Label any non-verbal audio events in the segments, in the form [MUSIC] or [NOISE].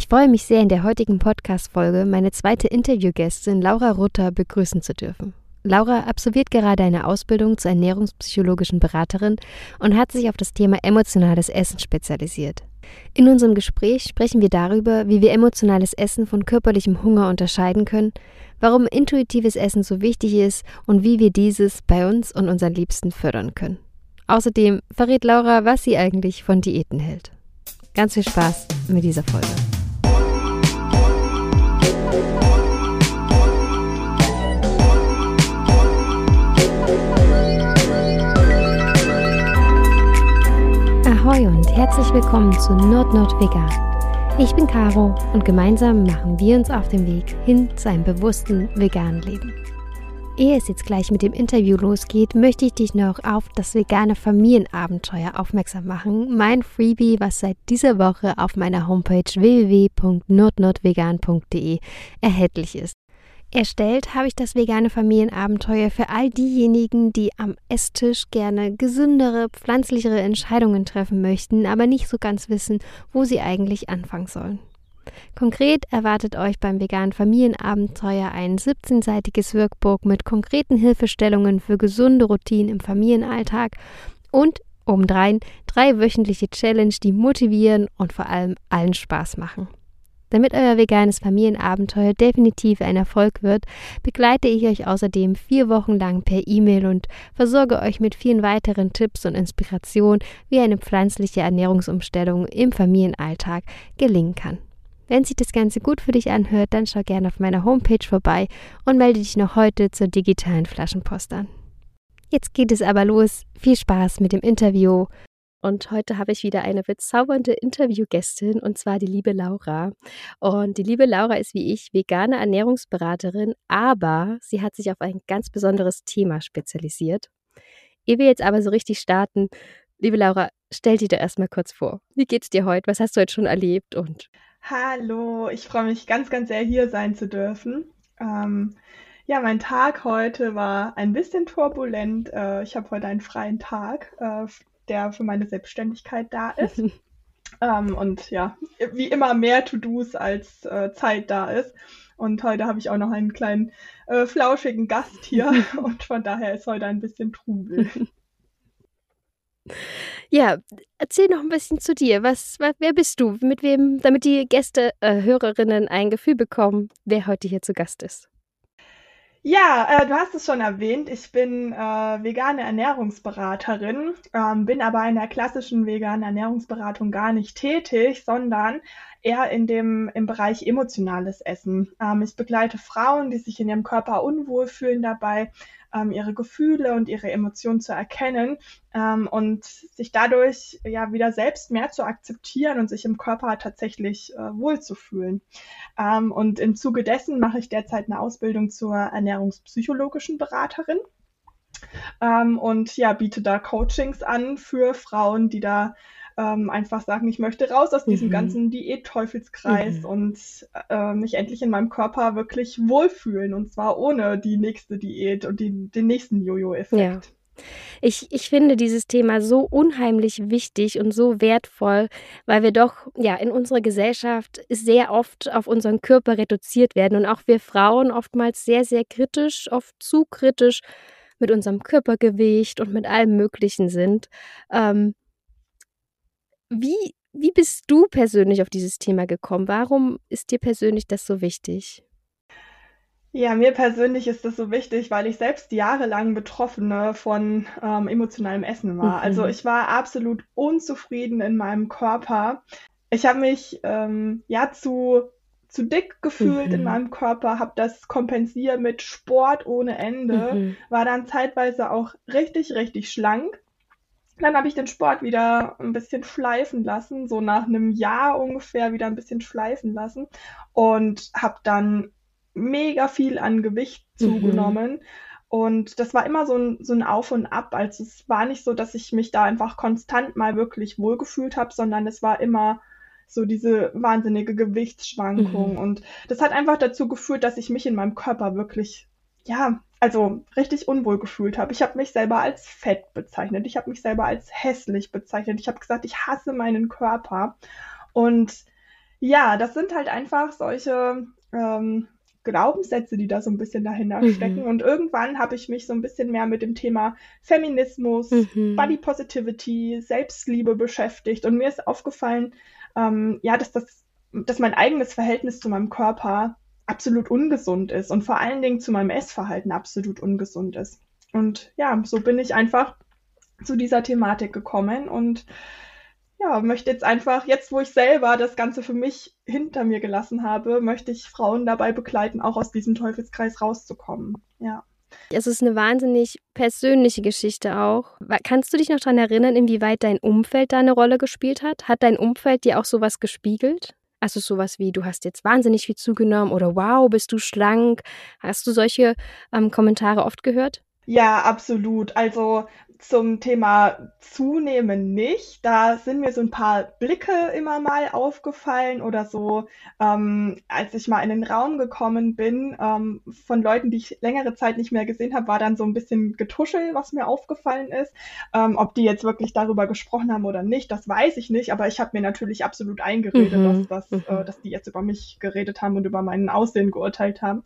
Ich freue mich sehr, in der heutigen Podcast-Folge meine zweite Interviewgästin Laura Rutter begrüßen zu dürfen. Laura absolviert gerade eine Ausbildung zur ernährungspsychologischen Beraterin und hat sich auf das Thema emotionales Essen spezialisiert. In unserem Gespräch sprechen wir darüber, wie wir emotionales Essen von körperlichem Hunger unterscheiden können, warum intuitives Essen so wichtig ist und wie wir dieses bei uns und unseren Liebsten fördern können. Außerdem verrät Laura, was sie eigentlich von Diäten hält. Ganz viel Spaß mit dieser Folge. Ahoi und herzlich willkommen zu Nord-Nord Vegan. Ich bin Caro und gemeinsam machen wir uns auf den Weg hin zu einem bewussten veganen Leben. Ehe es jetzt gleich mit dem Interview losgeht, möchte ich dich noch auf das vegane Familienabenteuer aufmerksam machen. Mein Freebie, was seit dieser Woche auf meiner Homepage www.nordnordvegan.de erhältlich ist. Erstellt habe ich das vegane Familienabenteuer für all diejenigen, die am Esstisch gerne gesündere, pflanzlichere Entscheidungen treffen möchten, aber nicht so ganz wissen, wo sie eigentlich anfangen sollen. Konkret erwartet euch beim veganen Familienabenteuer ein 17-seitiges Workbook mit konkreten Hilfestellungen für gesunde Routinen im Familienalltag und obendrein drei wöchentliche Challenge, die motivieren und vor allem allen Spaß machen. Damit euer veganes Familienabenteuer definitiv ein Erfolg wird, begleite ich euch außerdem vier Wochen lang per E-Mail und versorge euch mit vielen weiteren Tipps und Inspirationen, wie eine pflanzliche Ernährungsumstellung im Familienalltag gelingen kann. Wenn sich das Ganze gut für dich anhört, dann schau gerne auf meiner Homepage vorbei und melde dich noch heute zur digitalen Flaschenpost an. Jetzt geht es aber los. Viel Spaß mit dem Interview und heute habe ich wieder eine bezaubernde Interviewgästin und zwar die liebe Laura. Und die liebe Laura ist wie ich vegane Ernährungsberaterin, aber sie hat sich auf ein ganz besonderes Thema spezialisiert. Ehe wir jetzt aber so richtig starten, liebe Laura, stell dir da erstmal kurz vor. Wie geht's dir heute? Was hast du heute schon erlebt? Und Hallo, ich freue mich ganz, ganz sehr, hier sein zu dürfen. Ähm, ja, mein Tag heute war ein bisschen turbulent. Äh, ich habe heute einen freien Tag. Äh, der für meine Selbstständigkeit da [LAUGHS] ist. ähm, und ja, wie immer mehr To-Dos als äh, Zeit da ist. Und heute habe ich auch noch einen kleinen äh, flauschigen Gast hier [LAUGHS] und von daher ist heute ein bisschen Trubel. [LAUGHS] Ja, erzähl noch ein bisschen zu dir. Was, was, wer bist du? Mit wem, damit die Gäste, äh, Hörerinnen ein Gefühl bekommen, wer heute hier zu Gast ist. Ja, äh, du hast es schon erwähnt. Ich bin äh, vegane Ernährungsberaterin, ähm, bin aber in der klassischen veganen Ernährungsberatung gar nicht tätig, sondern eher in dem im Bereich emotionales Essen. Ähm, ich begleite Frauen, die sich in ihrem Körper unwohl fühlen dabei, ähm, ihre Gefühle und ihre Emotionen zu erkennen ähm, und sich dadurch ja wieder selbst mehr zu akzeptieren und sich im Körper tatsächlich äh, wohlzufühlen. Ähm, und im Zuge dessen mache ich derzeit eine Ausbildung zur ernährungspsychologischen Beraterin. Ähm, und ja, biete da Coachings an für Frauen, die da ähm, einfach sagen, ich möchte raus aus diesem mhm. ganzen Diät-Teufelskreis mhm. und äh, mich endlich in meinem Körper wirklich wohlfühlen und zwar ohne die nächste Diät und die, den nächsten Jojo-Effekt. Ja. Ich, ich finde dieses Thema so unheimlich wichtig und so wertvoll, weil wir doch ja in unserer Gesellschaft sehr oft auf unseren Körper reduziert werden und auch wir Frauen oftmals sehr, sehr kritisch, oft zu kritisch mit unserem Körpergewicht und mit allem Möglichen sind. Ähm, wie, wie bist du persönlich auf dieses Thema gekommen? Warum ist dir persönlich das so wichtig? Ja, mir persönlich ist das so wichtig, weil ich selbst jahrelang Betroffene von ähm, emotionalem Essen war. Also mhm. Also ich war absolut unzufrieden in meinem Körper. Ich habe mich ähm, ja zu zu dick gefühlt mhm. in meinem Körper, habe das kompensiert mit Sport ohne Ende, mhm. war dann zeitweise auch richtig, richtig schlank. Dann habe ich den Sport wieder ein bisschen schleifen lassen, so nach einem Jahr ungefähr wieder ein bisschen schleifen lassen und habe dann mega viel an Gewicht mhm. zugenommen. Mhm. Und das war immer so ein, so ein Auf und Ab. Also es war nicht so, dass ich mich da einfach konstant mal wirklich wohlgefühlt habe, sondern es war immer so diese wahnsinnige Gewichtsschwankung. Mhm. Und das hat einfach dazu geführt, dass ich mich in meinem Körper wirklich, ja, also richtig unwohl gefühlt habe. Ich habe mich selber als fett bezeichnet. Ich habe mich selber als hässlich bezeichnet. Ich habe gesagt, ich hasse meinen Körper. Und Ja, das sind halt einfach solche ähm, Glaubenssätze, die da so ein bisschen dahinter Mhm. stecken. Und irgendwann habe ich mich so ein bisschen mehr mit dem Thema Feminismus, Mhm. Body Positivity, Selbstliebe beschäftigt. Und mir ist aufgefallen, ähm, ja, dass das, dass mein eigenes Verhältnis zu meinem Körper absolut ungesund ist und vor allen Dingen zu meinem Essverhalten absolut ungesund ist. Und ja, so bin ich einfach zu dieser Thematik gekommen und ja, möchte jetzt einfach, jetzt wo ich selber das Ganze für mich hinter mir gelassen habe, möchte ich Frauen dabei begleiten, auch aus diesem Teufelskreis rauszukommen. Ja. Es ist eine wahnsinnig persönliche Geschichte auch. Kannst du dich noch daran erinnern, inwieweit dein Umfeld da eine Rolle gespielt hat? Hat dein Umfeld dir auch sowas gespiegelt? Also sowas wie, du hast jetzt wahnsinnig viel zugenommen oder wow, bist du schlank? Hast du solche ähm, Kommentare oft gehört? Ja, absolut. Also zum Thema Zunehmen nicht. Da sind mir so ein paar Blicke immer mal aufgefallen oder so, ähm, als ich mal in den Raum gekommen bin, ähm, von Leuten, die ich längere Zeit nicht mehr gesehen habe, war dann so ein bisschen Getuschel, was mir aufgefallen ist. Ähm, ob die jetzt wirklich darüber gesprochen haben oder nicht, das weiß ich nicht, aber ich habe mir natürlich absolut eingeredet, Mhm, dass das, mhm. äh, dass die jetzt über mich geredet haben und über mein Aussehen geurteilt haben.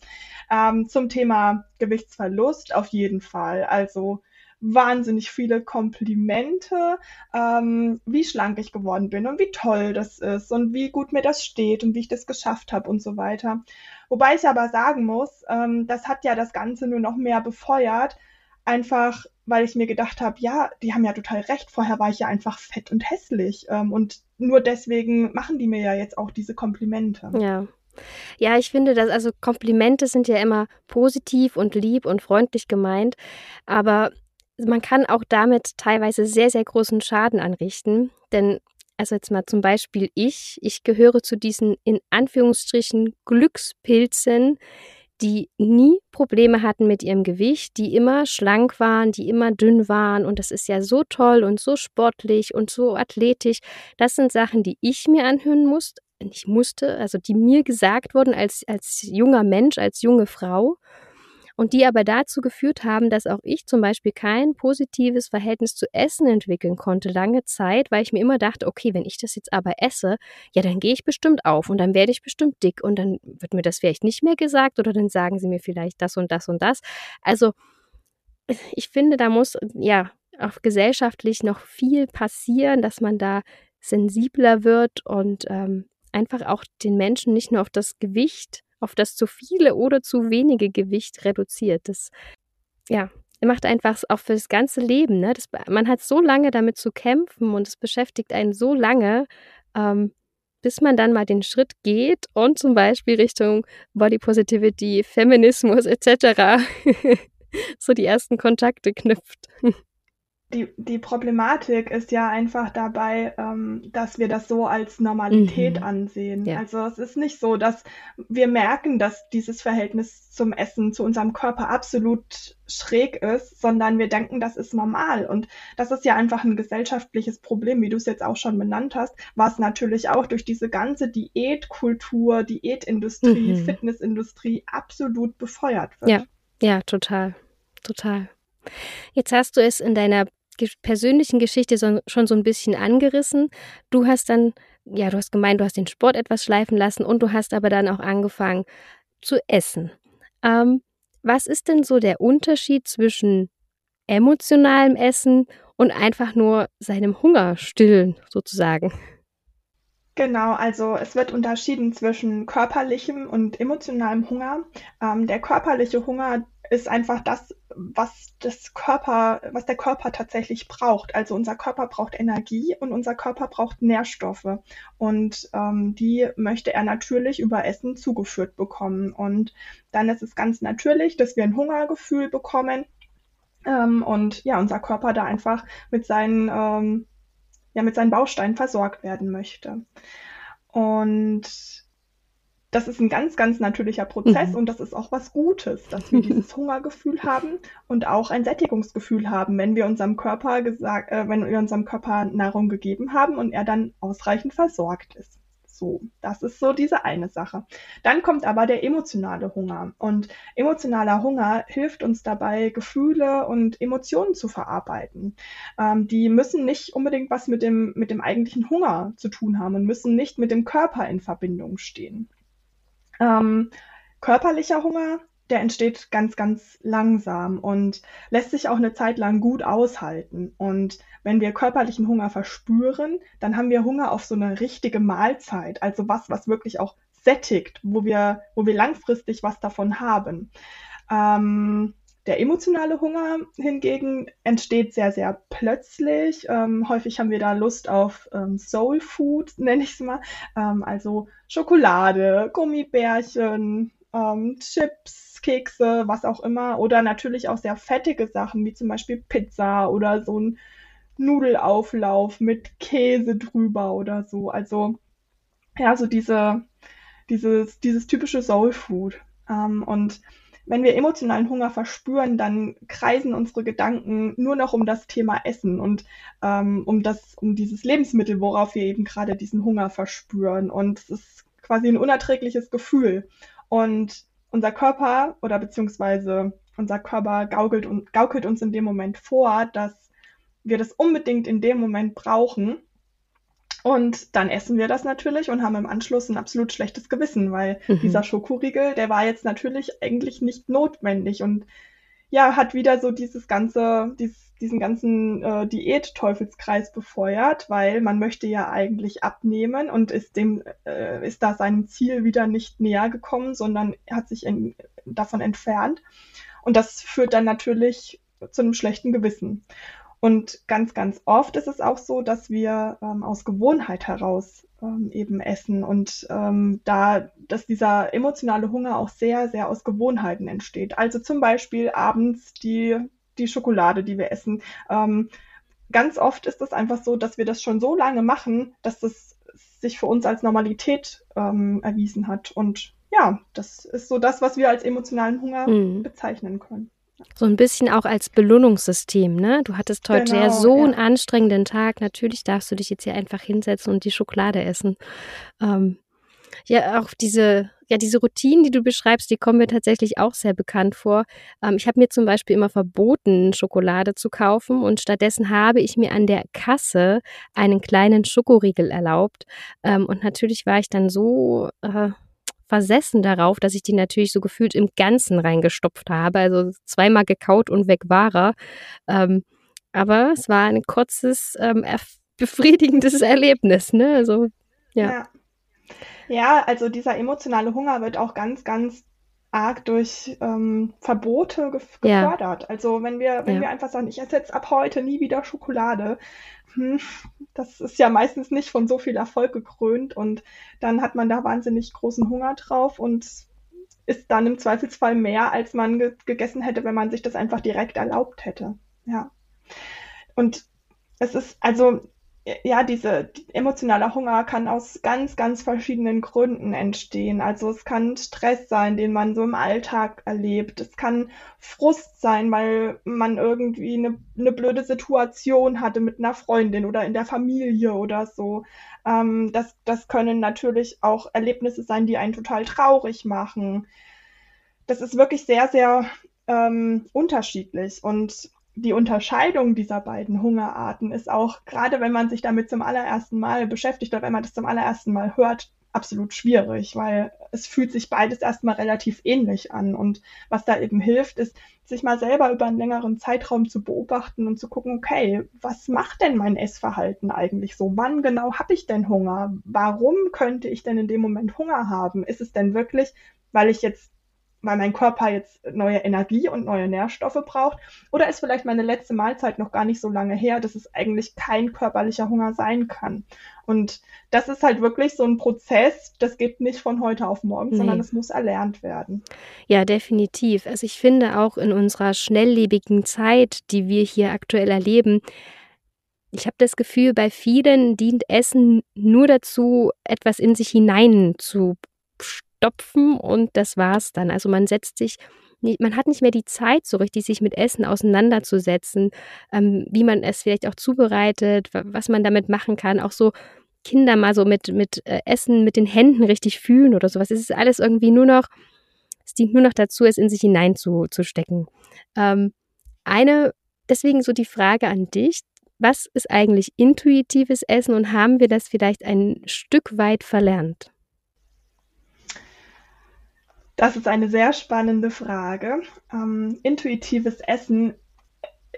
Ähm, zum Thema Gewichtsverlust auf jeden Fall. Also wahnsinnig viele Komplimente, ähm, wie schlank ich geworden bin und wie toll das ist und wie gut mir das steht und wie ich das geschafft habe und so weiter. Wobei ich aber sagen muss, ähm, das hat ja das Ganze nur noch mehr befeuert, einfach weil ich mir gedacht habe, ja, die haben ja total recht, vorher war ich ja einfach fett und hässlich ähm, und nur deswegen machen die mir ja jetzt auch diese Komplimente. Ja. Ja, ich finde, dass also Komplimente sind ja immer positiv und lieb und freundlich gemeint, aber man kann auch damit teilweise sehr, sehr großen Schaden anrichten. Denn, also jetzt mal zum Beispiel ich, ich gehöre zu diesen in Anführungsstrichen Glückspilzen, die nie Probleme hatten mit ihrem Gewicht, die immer schlank waren, die immer dünn waren. Und das ist ja so toll und so sportlich und so athletisch. Das sind Sachen, die ich mir anhören musste, nicht musste, also die mir gesagt wurden als, als junger Mensch, als junge Frau. Und die aber dazu geführt haben, dass auch ich zum Beispiel kein positives Verhältnis zu Essen entwickeln konnte, lange Zeit, weil ich mir immer dachte, okay, wenn ich das jetzt aber esse, ja, dann gehe ich bestimmt auf und dann werde ich bestimmt dick und dann wird mir das vielleicht nicht mehr gesagt oder dann sagen sie mir vielleicht das und das und das. Also ich finde, da muss ja auch gesellschaftlich noch viel passieren, dass man da sensibler wird und ähm, einfach auch den Menschen nicht nur auf das Gewicht, auf das zu viele oder zu wenige Gewicht reduziert. Das ja, macht einfach auch für das ganze Leben. Ne? Das, man hat so lange damit zu kämpfen und es beschäftigt einen so lange, ähm, bis man dann mal den Schritt geht und zum Beispiel Richtung Body Positivity, Feminismus etc. [LAUGHS] so die ersten Kontakte knüpft. Die, die Problematik ist ja einfach dabei, ähm, dass wir das so als Normalität Mhm. ansehen. Ja. Also es ist nicht so, dass wir merken, dass dieses Verhältnis zum Essen, zu unserem Körper absolut schräg ist, sondern wir denken, das ist normal. Und das ist ja einfach ein gesellschaftliches Problem, wie du es jetzt auch schon benannt hast, was natürlich auch durch diese ganze Diätkultur, Diätindustrie, Mhm. Fitnessindustrie absolut befeuert wird. Ja. Ja, total. Total. Jetzt hast du es in deiner persönlichen Geschichte schon so ein bisschen angerissen. Du hast dann, ja, du hast gemeint, du hast den Sport etwas schleifen lassen und du hast aber dann auch angefangen zu essen. Ähm, was ist denn so der Unterschied zwischen emotionalem Essen und einfach nur seinem Hunger stillen, sozusagen? Genau, also es wird unterschieden zwischen körperlichem und emotionalem Hunger. Ähm, der körperliche Hunger ist einfach das, was das Körper, was der Körper tatsächlich braucht. Also unser Körper braucht Energie und unser Körper braucht Nährstoffe. Und ähm, die möchte er natürlich über Essen zugeführt bekommen. Und dann ist es ganz natürlich, dass wir ein Hungergefühl bekommen. Ähm, und ja, unser Körper da einfach mit seinen ähm, ja mit seinen Bausteinen versorgt werden möchte. Und das ist ein ganz, ganz natürlicher Prozess Mhm. und das ist auch was Gutes, dass wir [LAUGHS] dieses Hungergefühl haben und auch ein Sättigungsgefühl haben, wenn wir unserem Körper gesagt, äh, wenn wir unserem Körper Nahrung gegeben haben und er dann ausreichend versorgt ist. So, das ist so diese eine Sache. Dann kommt aber der emotionale Hunger. Und emotionaler Hunger hilft uns dabei, Gefühle und Emotionen zu verarbeiten. Ähm, die müssen nicht unbedingt was mit dem, mit dem eigentlichen Hunger zu tun haben und müssen nicht mit dem Körper in Verbindung stehen. Ähm, körperlicher Hunger der entsteht ganz, ganz langsam und lässt sich auch eine Zeit lang gut aushalten. Und wenn wir körperlichen Hunger verspüren, dann haben wir Hunger auf so eine richtige Mahlzeit, also was, was wirklich auch sättigt, wo wir, wo wir langfristig was davon haben. Ähm, der emotionale Hunger hingegen entsteht sehr, sehr plötzlich. Ähm, häufig haben wir da Lust auf ähm, Soul Food, [LAUGHS] nenne ich es mal. Ähm, also Schokolade, Gummibärchen, ähm, Chips, Kekse, was auch immer. Oder natürlich auch sehr fettige Sachen, wie zum Beispiel Pizza oder so ein Nudelauflauf mit Käse drüber oder so. Also ja, so diese, dieses, dieses typische Soul Food. Ähm, und wenn wir emotionalen Hunger verspüren, dann kreisen unsere Gedanken nur noch um das Thema Essen und ähm, um das, um dieses Lebensmittel, worauf wir eben gerade diesen Hunger verspüren. Und es ist quasi ein unerträgliches Gefühl. Und unser Körper oder beziehungsweise unser Körper gaukelt, und, gaukelt uns in dem Moment vor, dass wir das unbedingt in dem Moment brauchen. Und dann essen wir das natürlich und haben im Anschluss ein absolut schlechtes Gewissen, weil mhm. dieser Schokoriegel, der war jetzt natürlich eigentlich nicht notwendig und ja, hat wieder so dieses ganze, dieses, diesen ganzen äh, Diät-Teufelskreis befeuert, weil man möchte ja eigentlich abnehmen und ist dem, äh, ist da seinem Ziel wieder nicht näher gekommen, sondern hat sich in, davon entfernt. Und das führt dann natürlich zu einem schlechten Gewissen. Und ganz, ganz oft ist es auch so, dass wir ähm, aus Gewohnheit heraus ähm, eben essen und ähm, da, dass dieser emotionale Hunger auch sehr, sehr aus Gewohnheiten entsteht. Also zum Beispiel abends die, die Schokolade, die wir essen. Ähm, ganz oft ist es einfach so, dass wir das schon so lange machen, dass das sich für uns als Normalität ähm, erwiesen hat. Und ja, das ist so das, was wir als emotionalen Hunger mhm. bezeichnen können. So ein bisschen auch als Belohnungssystem, ne? Du hattest heute genau, ja so ja. einen anstrengenden Tag. Natürlich darfst du dich jetzt hier einfach hinsetzen und die Schokolade essen. Ähm, ja, auch diese, ja, diese Routinen, die du beschreibst, die kommen mir tatsächlich auch sehr bekannt vor. Ähm, ich habe mir zum Beispiel immer verboten, Schokolade zu kaufen und stattdessen habe ich mir an der Kasse einen kleinen Schokoriegel erlaubt. Ähm, und natürlich war ich dann so äh, versessen darauf, dass ich die natürlich so gefühlt im Ganzen reingestopft habe. Also zweimal gekaut und weg war er. Ähm, aber es war ein kurzes, ähm, befriedigendes Erlebnis, ne? Also, ja. ja. Ja, also dieser emotionale Hunger wird auch ganz, ganz arg durch ähm, Verbote gefördert. Ja. Also wenn wir, wenn ja. wir einfach sagen, ich esse jetzt ab heute nie wieder Schokolade, hm, das ist ja meistens nicht von so viel Erfolg gekrönt und dann hat man da wahnsinnig großen Hunger drauf und ist dann im Zweifelsfall mehr, als man ge gegessen hätte, wenn man sich das einfach direkt erlaubt hätte. Ja. Und es ist, also ja, diese emotionaler Hunger kann aus ganz, ganz verschiedenen Gründen entstehen. Also es kann Stress sein, den man so im Alltag erlebt. Es kann Frust sein, weil man irgendwie eine, eine blöde Situation hatte mit einer Freundin oder in der Familie oder so. Ähm, das, das können natürlich auch Erlebnisse sein, die einen total traurig machen. Das ist wirklich sehr, sehr ähm, unterschiedlich. Und die Unterscheidung dieser beiden Hungerarten ist auch, gerade wenn man sich damit zum allerersten Mal beschäftigt oder wenn man das zum allerersten Mal hört, absolut schwierig, weil es fühlt sich beides erstmal relativ ähnlich an. Und was da eben hilft, ist, sich mal selber über einen längeren Zeitraum zu beobachten und zu gucken, okay, was macht denn mein Essverhalten eigentlich so? Wann genau habe ich denn Hunger? Warum könnte ich denn in dem Moment Hunger haben? Ist es denn wirklich, weil ich jetzt weil mein Körper jetzt neue Energie und neue Nährstoffe braucht? Oder ist vielleicht meine letzte Mahlzeit noch gar nicht so lange her, dass es eigentlich kein körperlicher Hunger sein kann? Und das ist halt wirklich so ein Prozess, das geht nicht von heute auf morgen, nee. sondern es muss erlernt werden. Ja, definitiv. Also ich finde auch in unserer schnelllebigen Zeit, die wir hier aktuell erleben, ich habe das Gefühl, bei vielen dient Essen nur dazu, etwas in sich hinein zu stopfen und das war's dann. Also man setzt sich man hat nicht mehr die Zeit, so richtig sich mit Essen auseinanderzusetzen, ähm, wie man es vielleicht auch zubereitet, was man damit machen kann. Auch so Kinder mal so mit, mit äh, Essen mit den Händen richtig fühlen oder sowas. Es ist alles irgendwie nur noch, es dient nur noch dazu, es in sich hineinzustecken. Ähm, eine, deswegen so die Frage an dich, was ist eigentlich intuitives Essen und haben wir das vielleicht ein Stück weit verlernt? Das ist eine sehr spannende Frage. Ähm, intuitives Essen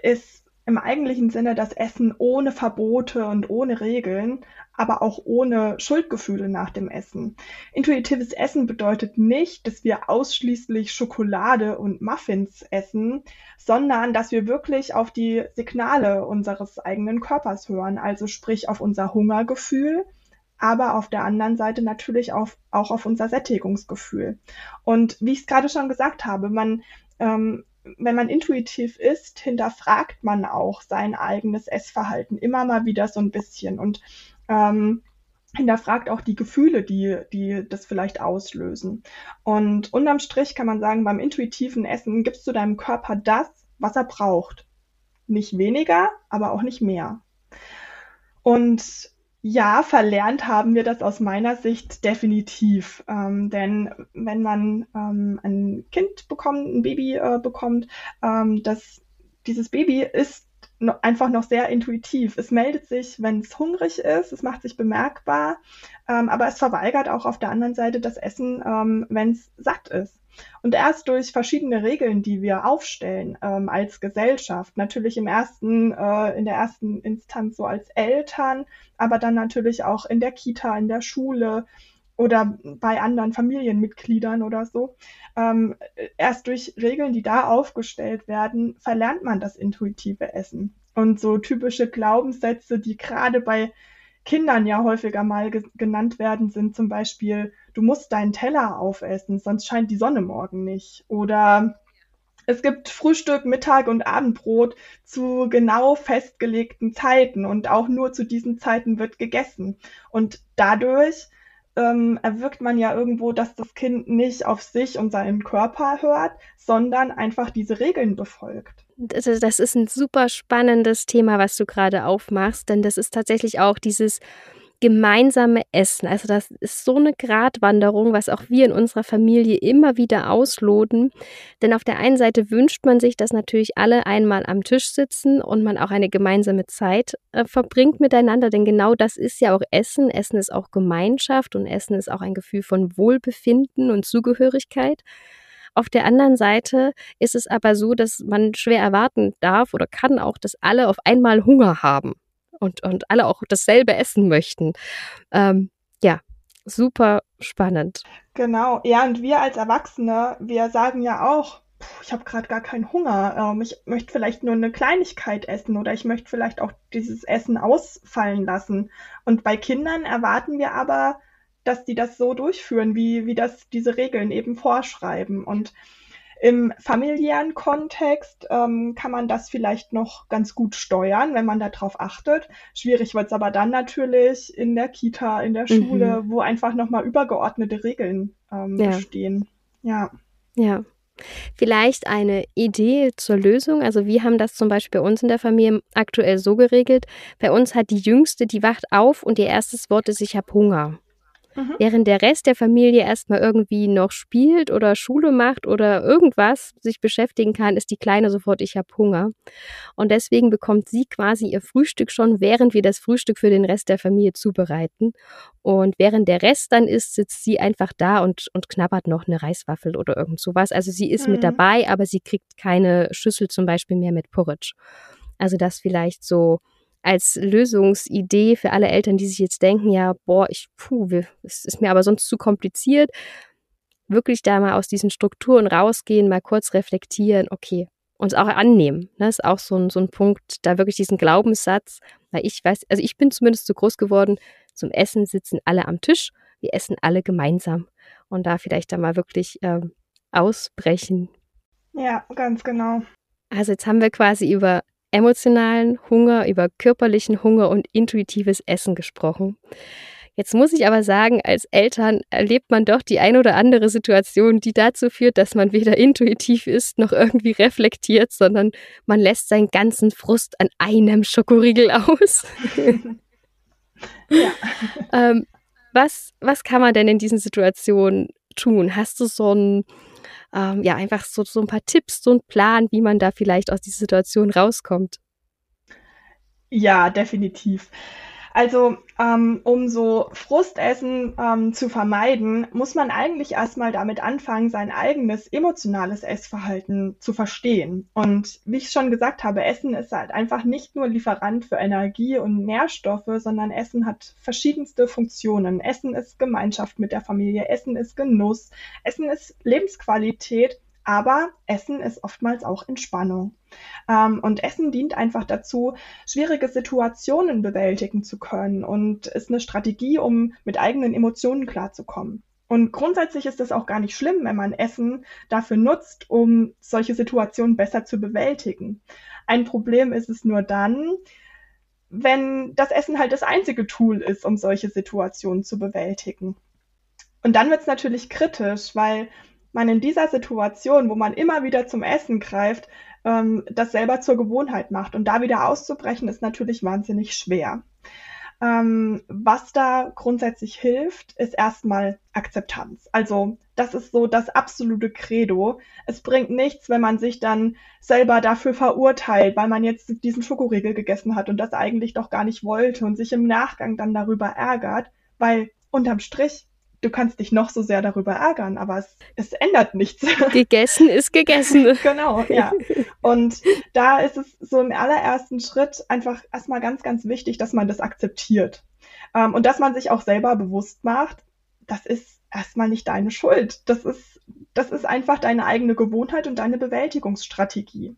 ist im eigentlichen Sinne das Essen ohne Verbote und ohne Regeln, aber auch ohne Schuldgefühle nach dem Essen. Intuitives Essen bedeutet nicht, dass wir ausschließlich Schokolade und Muffins essen, sondern dass wir wirklich auf die Signale unseres eigenen Körpers hören, also sprich auf unser Hungergefühl, aber auf der anderen Seite natürlich auf, auch auf unser Sättigungsgefühl. Und wie ich es gerade schon gesagt habe, man ähm, wenn man intuitiv ist, hinterfragt man auch sein eigenes Essverhalten immer mal wieder so ein bisschen und ähm, hinterfragt auch die Gefühle, die, die das vielleicht auslösen. Und unterm Strich kann man sagen, beim intuitiven Essen gibst du deinem Körper das, was er braucht. Nicht weniger, aber auch nicht mehr. Und ja, verlernt haben wir das aus meiner Sicht definitiv. Ähm, denn wenn man ähm, ein Kind bekommt, ein Baby äh, bekommt, ähm, das, dieses Baby ist no, einfach noch sehr intuitiv. Es meldet sich, wenn es hungrig ist, es macht sich bemerkbar, ähm, aber es verweigert auch auf der anderen Seite das Essen, ähm, wenn es satt ist. Und erst durch verschiedene Regeln, die wir aufstellen ähm, als Gesellschaft, natürlich im ersten, äh, in der ersten Instanz so als Eltern, aber dann natürlich auch in der Kita, in der Schule oder bei anderen Familienmitgliedern oder so. Ähm, erst durch Regeln, die da aufgestellt werden, verlernt man das intuitive Essen. Und so typische Glaubenssätze, die gerade bei Kindern ja häufiger mal ge genannt werden, sind zum Beispiel, du musst deinen Teller aufessen, sonst scheint die Sonne morgen nicht. Oder es gibt Frühstück, Mittag und Abendbrot zu genau festgelegten Zeiten und auch nur zu diesen Zeiten wird gegessen. Und dadurch ähm, erwirkt man ja irgendwo, dass das Kind nicht auf sich und seinen Körper hört, sondern einfach diese Regeln befolgt. Das ist ein super spannendes Thema, was du gerade aufmachst, denn das ist tatsächlich auch dieses gemeinsame Essen. Also das ist so eine Gratwanderung, was auch wir in unserer Familie immer wieder ausloten. Denn auf der einen Seite wünscht man sich, dass natürlich alle einmal am Tisch sitzen und man auch eine gemeinsame Zeit äh, verbringt miteinander. Denn genau das ist ja auch Essen. Essen ist auch Gemeinschaft und Essen ist auch ein Gefühl von Wohlbefinden und Zugehörigkeit. Auf der anderen Seite ist es aber so, dass man schwer erwarten darf oder kann auch, dass alle auf einmal Hunger haben und, und alle auch dasselbe essen möchten. Ähm, ja, super spannend. Genau, ja, und wir als Erwachsene, wir sagen ja auch, ich habe gerade gar keinen Hunger. Ähm, ich möchte vielleicht nur eine Kleinigkeit essen oder ich möchte vielleicht auch dieses Essen ausfallen lassen. Und bei Kindern erwarten wir aber, dass die das so durchführen, wie, wie das diese Regeln eben vorschreiben. Und im familiären Kontext ähm, kann man das vielleicht noch ganz gut steuern, wenn man darauf achtet. Schwierig wird es aber dann natürlich in der Kita, in der mhm. Schule, mhm. wo einfach nochmal übergeordnete Regeln ähm, ja. bestehen. Ja. Ja. Vielleicht eine Idee zur Lösung. Also wir haben das zum Beispiel bei uns in der Familie aktuell so geregelt. Bei uns hat die Jüngste, die wacht auf und ihr erstes Wort ist, ich habe Hunger. Mhm. Während der Rest der Familie erstmal irgendwie noch spielt oder Schule macht oder irgendwas sich beschäftigen kann, ist die Kleine sofort, ich habe Hunger. Und deswegen bekommt sie quasi ihr Frühstück schon, während wir das Frühstück für den Rest der Familie zubereiten. Und während der Rest dann ist, sitzt sie einfach da und, und knabbert noch eine Reiswaffel oder irgend sowas. Also sie ist mhm. mit dabei, aber sie kriegt keine Schüssel zum Beispiel mehr mit Porridge. Also das vielleicht so als Lösungsidee für alle Eltern, die sich jetzt denken, ja, boah, ich, puh, es ist mir aber sonst zu kompliziert, wirklich da mal aus diesen Strukturen rausgehen, mal kurz reflektieren, okay, uns auch annehmen. Das ne, ist auch so ein, so ein Punkt, da wirklich diesen Glaubenssatz, weil ich weiß, also ich bin zumindest so groß geworden, zum Essen sitzen alle am Tisch, wir essen alle gemeinsam. Und da vielleicht da mal wirklich äh, ausbrechen. Ja, ganz genau. Also jetzt haben wir quasi über emotionalen Hunger, über körperlichen Hunger und intuitives Essen gesprochen. Jetzt muss ich aber sagen, als Eltern erlebt man doch die ein oder andere Situation, die dazu führt, dass man weder intuitiv ist noch irgendwie reflektiert, sondern man lässt seinen ganzen Frust an einem Schokoriegel aus. [LAUGHS] Ja. ähm, was, was kann man denn in diesen Situationen tun? Hast du so ein, ähm, ja, einfach so, so ein paar Tipps, so einen Plan, wie man da vielleicht aus dieser Situation rauskommt? Ja, definitiv. Also, ähm, um so Frustessen ähm, zu vermeiden, muss man eigentlich erstmal damit anfangen, sein eigenes emotionales Essverhalten zu verstehen. Und wie ich schon gesagt habe, Essen ist halt einfach nicht nur Lieferant für Energie und Nährstoffe, sondern Essen hat verschiedenste Funktionen. Essen ist Gemeinschaft mit der Familie, Essen ist Genuss, Essen ist Lebensqualität aber Essen ist oftmals auch Entspannung. Ähm, und Essen dient einfach dazu, schwierige Situationen bewältigen zu können und ist eine Strategie, um mit eigenen Emotionen klarzukommen. Und grundsätzlich ist es auch gar nicht schlimm, wenn man Essen dafür nutzt, um solche Situationen besser zu bewältigen. Ein Problem ist es nur dann, wenn das Essen halt das einzige Tool ist, um solche Situationen zu bewältigen. Und dann wird es natürlich kritisch, weil man in dieser Situation, wo man immer wieder zum Essen greift, ähm, das selber zur Gewohnheit macht. Und da wieder auszubrechen, ist natürlich wahnsinnig schwer. Ähm, was da grundsätzlich hilft, ist erstmal Akzeptanz. Also das ist so das absolute Credo. Es bringt nichts, wenn man sich dann selber dafür verurteilt, weil man jetzt diesen Schokoriegel gegessen hat und das eigentlich doch gar nicht wollte und sich im Nachgang dann darüber ärgert, weil unterm Strich du kannst dich noch so sehr darüber ärgern, aber es, es ändert nichts. [LAUGHS] Gegessen ist gegessen. [LAUGHS] genau, ja. Und da ist es so im allerersten Schritt einfach erstmal ganz, ganz wichtig, dass man das akzeptiert. Ähm, und dass man sich auch selber bewusst macht, das ist erstmal nicht deine Schuld. Das ist, das ist einfach deine eigene Gewohnheit und deine Bewältigungsstrategie.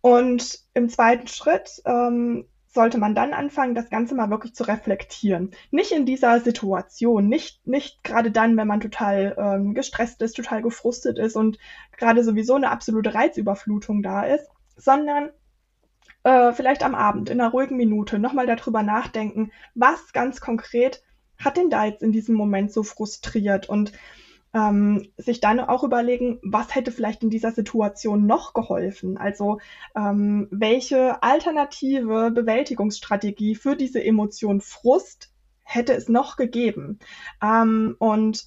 Und im zweiten Schritt ähm, sollte man dann anfangen, das Ganze mal wirklich zu reflektieren. Nicht in dieser Situation, nicht, nicht gerade dann, wenn man total ähm, gestresst ist, total gefrustet ist und gerade sowieso eine absolute Reizüberflutung da ist, sondern äh, vielleicht am Abend in einer ruhigen Minute nochmal darüber nachdenken, was ganz konkret hat denn da jetzt in diesem Moment so frustriert und ähm, sich dann auch überlegen, was hätte vielleicht in dieser Situation noch geholfen? Also ähm, welche alternative Bewältigungsstrategie für diese Emotion Frust hätte es noch gegeben? Ähm, und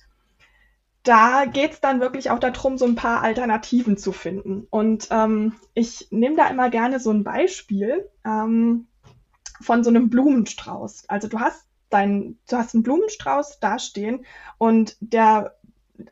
da geht es dann wirklich auch darum, so ein paar Alternativen zu finden. Und ähm, ich nehme da immer gerne so ein Beispiel ähm, von so einem Blumenstrauß. Also du hast dein, du hast einen Blumenstrauß dastehen und der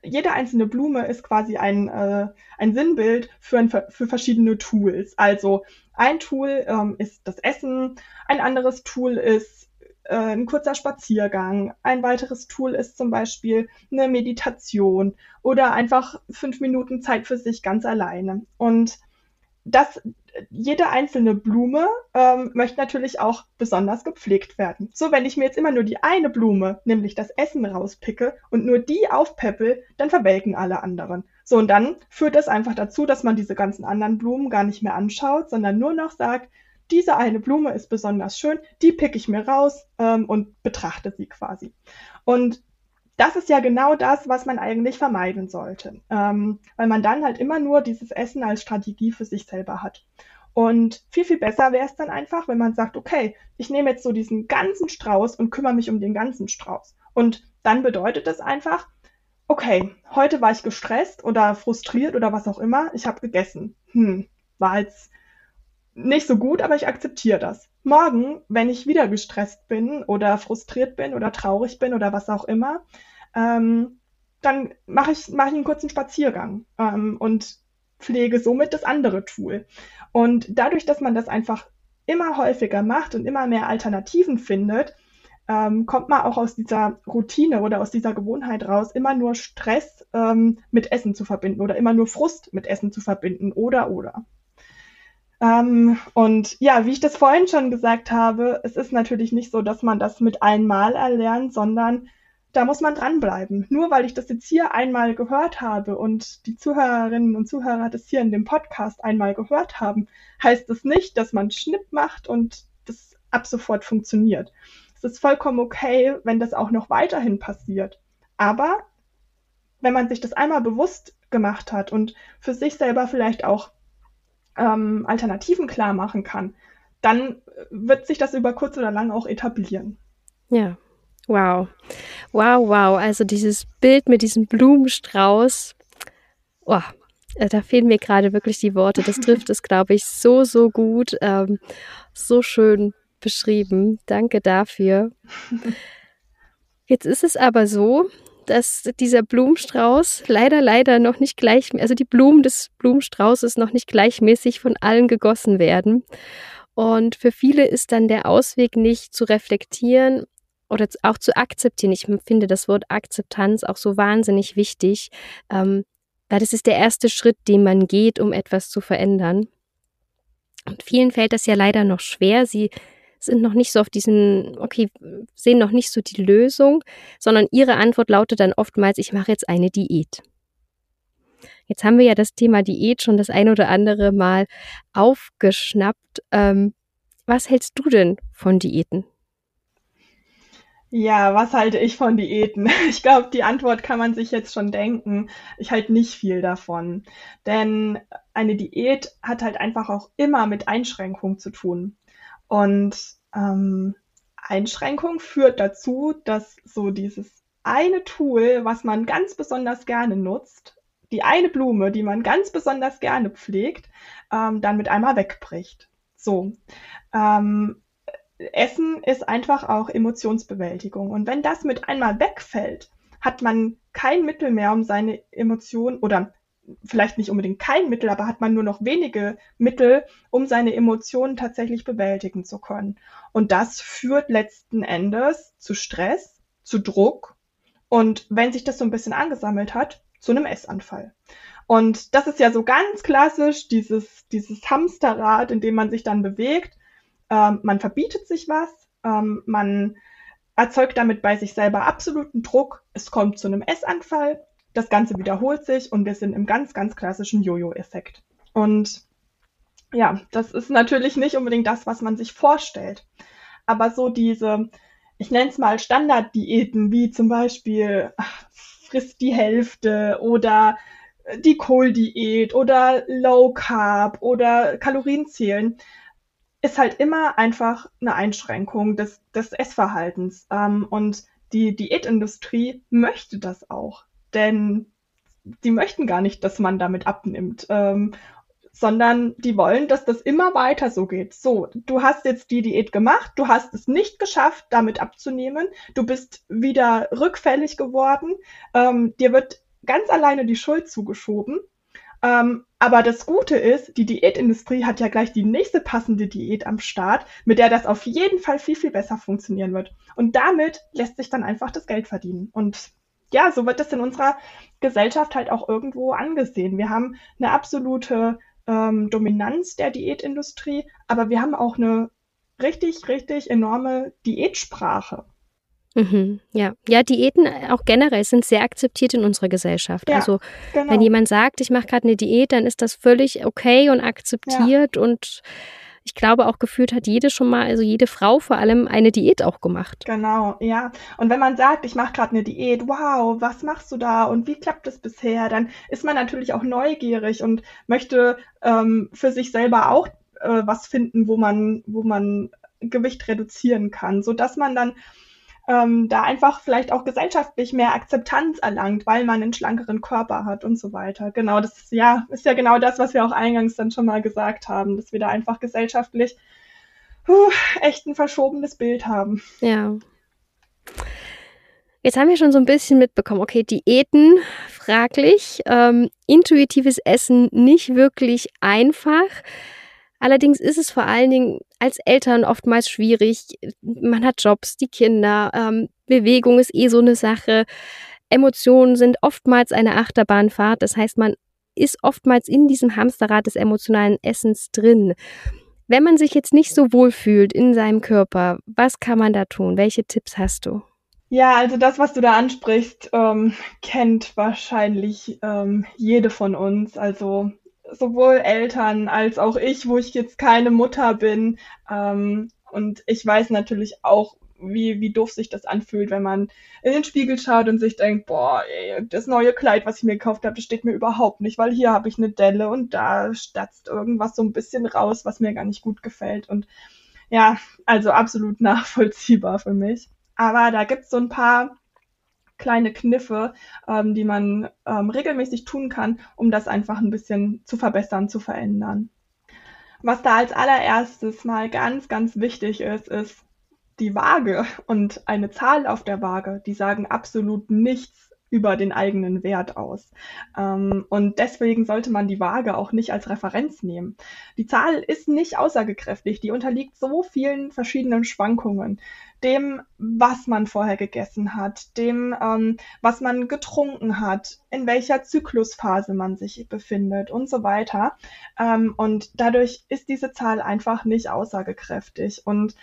jede einzelne Blume ist quasi ein, äh, ein Sinnbild für, ein, für verschiedene Tools. Also ein Tool ähm, ist das Essen, ein anderes Tool ist äh, ein kurzer Spaziergang, ein weiteres Tool ist zum Beispiel eine Meditation oder einfach fünf Minuten Zeit für sich ganz alleine. Und das, jede einzelne Blume ähm, möchte natürlich auch besonders gepflegt werden. So, wenn ich mir jetzt immer nur die eine Blume, nämlich das Essen rauspicke und nur die aufpeppel, dann verwelken alle anderen. So, und dann führt das einfach dazu, dass man diese ganzen anderen Blumen gar nicht mehr anschaut, sondern nur noch sagt, diese eine Blume ist besonders schön, die picke ich mir raus ähm, und betrachte sie quasi. Und das ist ja genau das, was man eigentlich vermeiden sollte, ähm, weil man dann halt immer nur dieses Essen als Strategie für sich selber hat. Und viel, viel besser wäre es dann einfach, wenn man sagt, okay, ich nehme jetzt so diesen ganzen Strauß und kümmere mich um den ganzen Strauß. Und dann bedeutet das einfach, okay, heute war ich gestresst oder frustriert oder was auch immer, ich habe gegessen. Hm, war jetzt nicht so gut, aber ich akzeptiere das. Morgen, wenn ich wieder gestresst bin oder frustriert bin oder traurig bin oder was auch immer, ähm, dann mache ich, mach ich einen kurzen Spaziergang ähm, und pflege somit das andere Tool. Und dadurch, dass man das einfach immer häufiger macht und immer mehr Alternativen findet, ähm, kommt man auch aus dieser Routine oder aus dieser Gewohnheit raus, immer nur Stress ähm, mit Essen zu verbinden oder immer nur Frust mit Essen zu verbinden oder oder. Ähm, und ja, wie ich das vorhin schon gesagt habe, es ist natürlich nicht so, dass man das mit einmal erlernt, sondern da muss man dranbleiben. Nur weil ich das jetzt hier einmal gehört habe und die Zuhörerinnen und Zuhörer das hier in dem Podcast einmal gehört haben, heißt es das nicht, dass man Schnipp macht und das ab sofort funktioniert. Es ist vollkommen okay, wenn das auch noch weiterhin passiert. Aber wenn man sich das einmal bewusst gemacht hat und für sich selber vielleicht auch ähm, Alternativen klar machen kann, dann wird sich das über kurz oder lang auch etablieren. Ja, wow. Wow, wow. Also dieses Bild mit diesem Blumenstrauß. Oh, da fehlen mir gerade wirklich die Worte. Das [LAUGHS] trifft es, glaube ich, so, so gut. Ähm, so schön beschrieben. Danke dafür. [LAUGHS] Jetzt ist es aber so, dass dieser Blumenstrauß leider, leider noch nicht gleich, also die Blumen des Blumenstraußes noch nicht gleichmäßig von allen gegossen werden. Und für viele ist dann der Ausweg nicht zu reflektieren oder auch zu akzeptieren. Ich finde das Wort Akzeptanz auch so wahnsinnig wichtig, ähm, weil das ist der erste Schritt, den man geht, um etwas zu verändern. Und vielen fällt das ja leider noch schwer. Sie sind noch nicht so auf diesen, okay, sehen noch nicht so die Lösung, sondern ihre Antwort lautet dann oftmals, ich mache jetzt eine Diät. Jetzt haben wir ja das Thema Diät schon das ein oder andere Mal aufgeschnappt. Ähm, was hältst du denn von Diäten? Ja, was halte ich von Diäten? [LAUGHS] Ich glaube, die Antwort kann man sich jetzt schon denken. Ich halte nicht viel davon. Denn eine Diät hat halt einfach auch immer mit Einschränkung zu tun. Und ähm, Einschränkung führt dazu, dass so dieses eine Tool, was man ganz besonders gerne nutzt, die eine Blume, die man ganz besonders gerne pflegt, ähm, dann mit einmal wegbricht. So. Ähm, Essen ist einfach auch Emotionsbewältigung. Und wenn das mit einmal wegfällt, hat man kein Mittel mehr, um seine Emotionen oder vielleicht nicht unbedingt kein Mittel, aber hat man nur noch wenige Mittel, um seine Emotionen tatsächlich bewältigen zu können. Und das führt letzten Endes zu Stress, zu Druck und wenn sich das so ein bisschen angesammelt hat, zu einem Essanfall. Und das ist ja so ganz klassisch, dieses, dieses Hamsterrad, in dem man sich dann bewegt. Ähm, man verbietet sich was, ähm, man erzeugt damit bei sich selber absoluten Druck, es kommt zu einem Essanfall das Ganze wiederholt sich und wir sind im ganz, ganz klassischen Jojo-Effekt. Und ja, das ist natürlich nicht unbedingt das, was man sich vorstellt. Aber so diese, ich nenne es mal Standarddiäten, wie zum Beispiel ach, frisst die Hälfte oder die Kohldiät oder Low Carb oder Kalorienzählen, ist halt immer einfach eine Einschränkung des, des Essverhaltens. Ähm, und die Diätindustrie möchte das auch denn die möchten gar nicht, dass man damit abnimmt, ähm, sondern die wollen, dass das immer weiter so geht. So, du hast jetzt die Diät gemacht, du hast es nicht geschafft, damit abzunehmen, du bist wieder rückfällig geworden, ähm, dir wird ganz alleine die Schuld zugeschoben. Ähm, aber das Gute ist, die Diätindustrie hat ja gleich die nächste passende Diät am Start, mit der das auf jeden Fall viel, viel besser funktionieren wird. Und damit lässt sich dann einfach das Geld verdienen. Und ja, so wird das in unserer Gesellschaft halt auch irgendwo angesehen. Wir haben eine absolute ähm, Dominanz der Diätindustrie, aber wir haben auch eine richtig, richtig enorme Diätsprache. Mhm, ja. ja, Diäten auch generell sind sehr akzeptiert in unserer Gesellschaft. Ja, also genau. wenn jemand sagt, ich mache gerade eine Diät, dann ist das völlig okay und akzeptiert ja. und ich glaube auch gefühlt hat jede schon mal, also jede Frau vor allem eine Diät auch gemacht. Genau, ja. Und wenn man sagt, ich mache gerade eine Diät, wow, was machst du da und wie klappt es bisher, dann ist man natürlich auch neugierig und möchte ähm, für sich selber auch äh, was finden, wo man, wo man Gewicht reduzieren kann, so dass man dann ähm, da einfach vielleicht auch gesellschaftlich mehr Akzeptanz erlangt, weil man einen schlankeren Körper hat und so weiter. Genau, das ist ja, ist ja genau das, was wir auch eingangs dann schon mal gesagt haben, dass wir da einfach gesellschaftlich puh, echt ein verschobenes Bild haben. Ja. Jetzt haben wir schon so ein bisschen mitbekommen, okay, Diäten fraglich, ähm, intuitives Essen nicht wirklich einfach. Allerdings ist es vor allen Dingen als Eltern oftmals schwierig. Man hat Jobs, die Kinder, ähm, Bewegung ist eh so eine Sache. Emotionen sind oftmals eine Achterbahnfahrt. Das heißt, man ist oftmals in diesem Hamsterrad des emotionalen Essens drin. Wenn man sich jetzt nicht so wohl fühlt in seinem Körper, was kann man da tun? Welche Tipps hast du? Ja, also das, was du da ansprichst, ähm, kennt wahrscheinlich ähm, jede von uns. Also sowohl Eltern als auch ich, wo ich jetzt keine Mutter bin. Ähm, und ich weiß natürlich auch, wie, wie doof sich das anfühlt, wenn man in den Spiegel schaut und sich denkt, boah, ey, das neue Kleid, was ich mir gekauft habe, das steht mir überhaupt nicht, weil hier habe ich eine Delle und da statzt irgendwas so ein bisschen raus, was mir gar nicht gut gefällt. Und ja, also absolut [LAUGHS] nachvollziehbar für mich. Aber da gibt es so ein paar kleine Kniffe, ähm, die man ähm, regelmäßig tun kann, um das einfach ein bisschen zu verbessern, zu verändern. Was da als allererstes mal ganz, ganz wichtig ist, ist die Waage und eine Zahl auf der Waage. Die sagen absolut nichts über den eigenen Wert aus. Ähm, und deswegen sollte man die Waage auch nicht als Referenz nehmen. Die Zahl ist nicht aussagekräftig, die unterliegt so vielen verschiedenen Schwankungen. Dem, was man vorher gegessen hat, dem, ähm, was man getrunken hat, in welcher Zyklusphase man sich befindet und so weiter. Ähm, und dadurch ist diese Zahl einfach nicht aussagekräftig. Und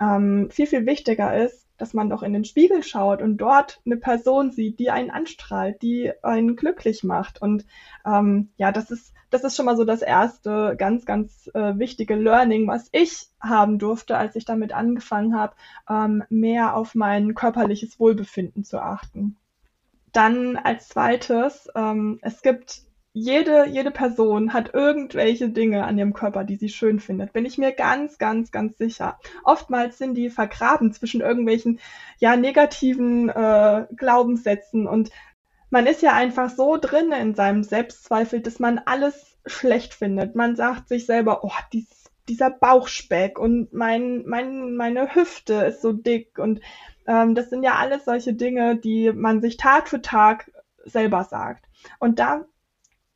ähm, viel, viel wichtiger ist, dass man doch in den Spiegel schaut und dort eine Person sieht, die einen anstrahlt, die einen glücklich macht. Und ähm, ja, das ist, das ist schon mal so das erste ganz, ganz äh, wichtige Learning, was ich haben durfte, als ich damit angefangen habe, ähm, mehr auf mein körperliches Wohlbefinden zu achten. Dann als zweites, ähm, es gibt jede, jede Person hat irgendwelche Dinge an ihrem Körper, die sie schön findet. Bin ich mir ganz, ganz, ganz sicher. Oftmals sind die vergraben zwischen irgendwelchen, ja, negativen äh, Glaubenssätzen und man ist ja einfach so drin in seinem Selbstzweifel, dass man alles schlecht findet. Man sagt sich selber, oh, dieses, dieser Bauchspeck und mein, mein, meine Hüfte ist so dick und ähm, das sind ja alles solche Dinge, die man sich Tag für Tag selber sagt. Und da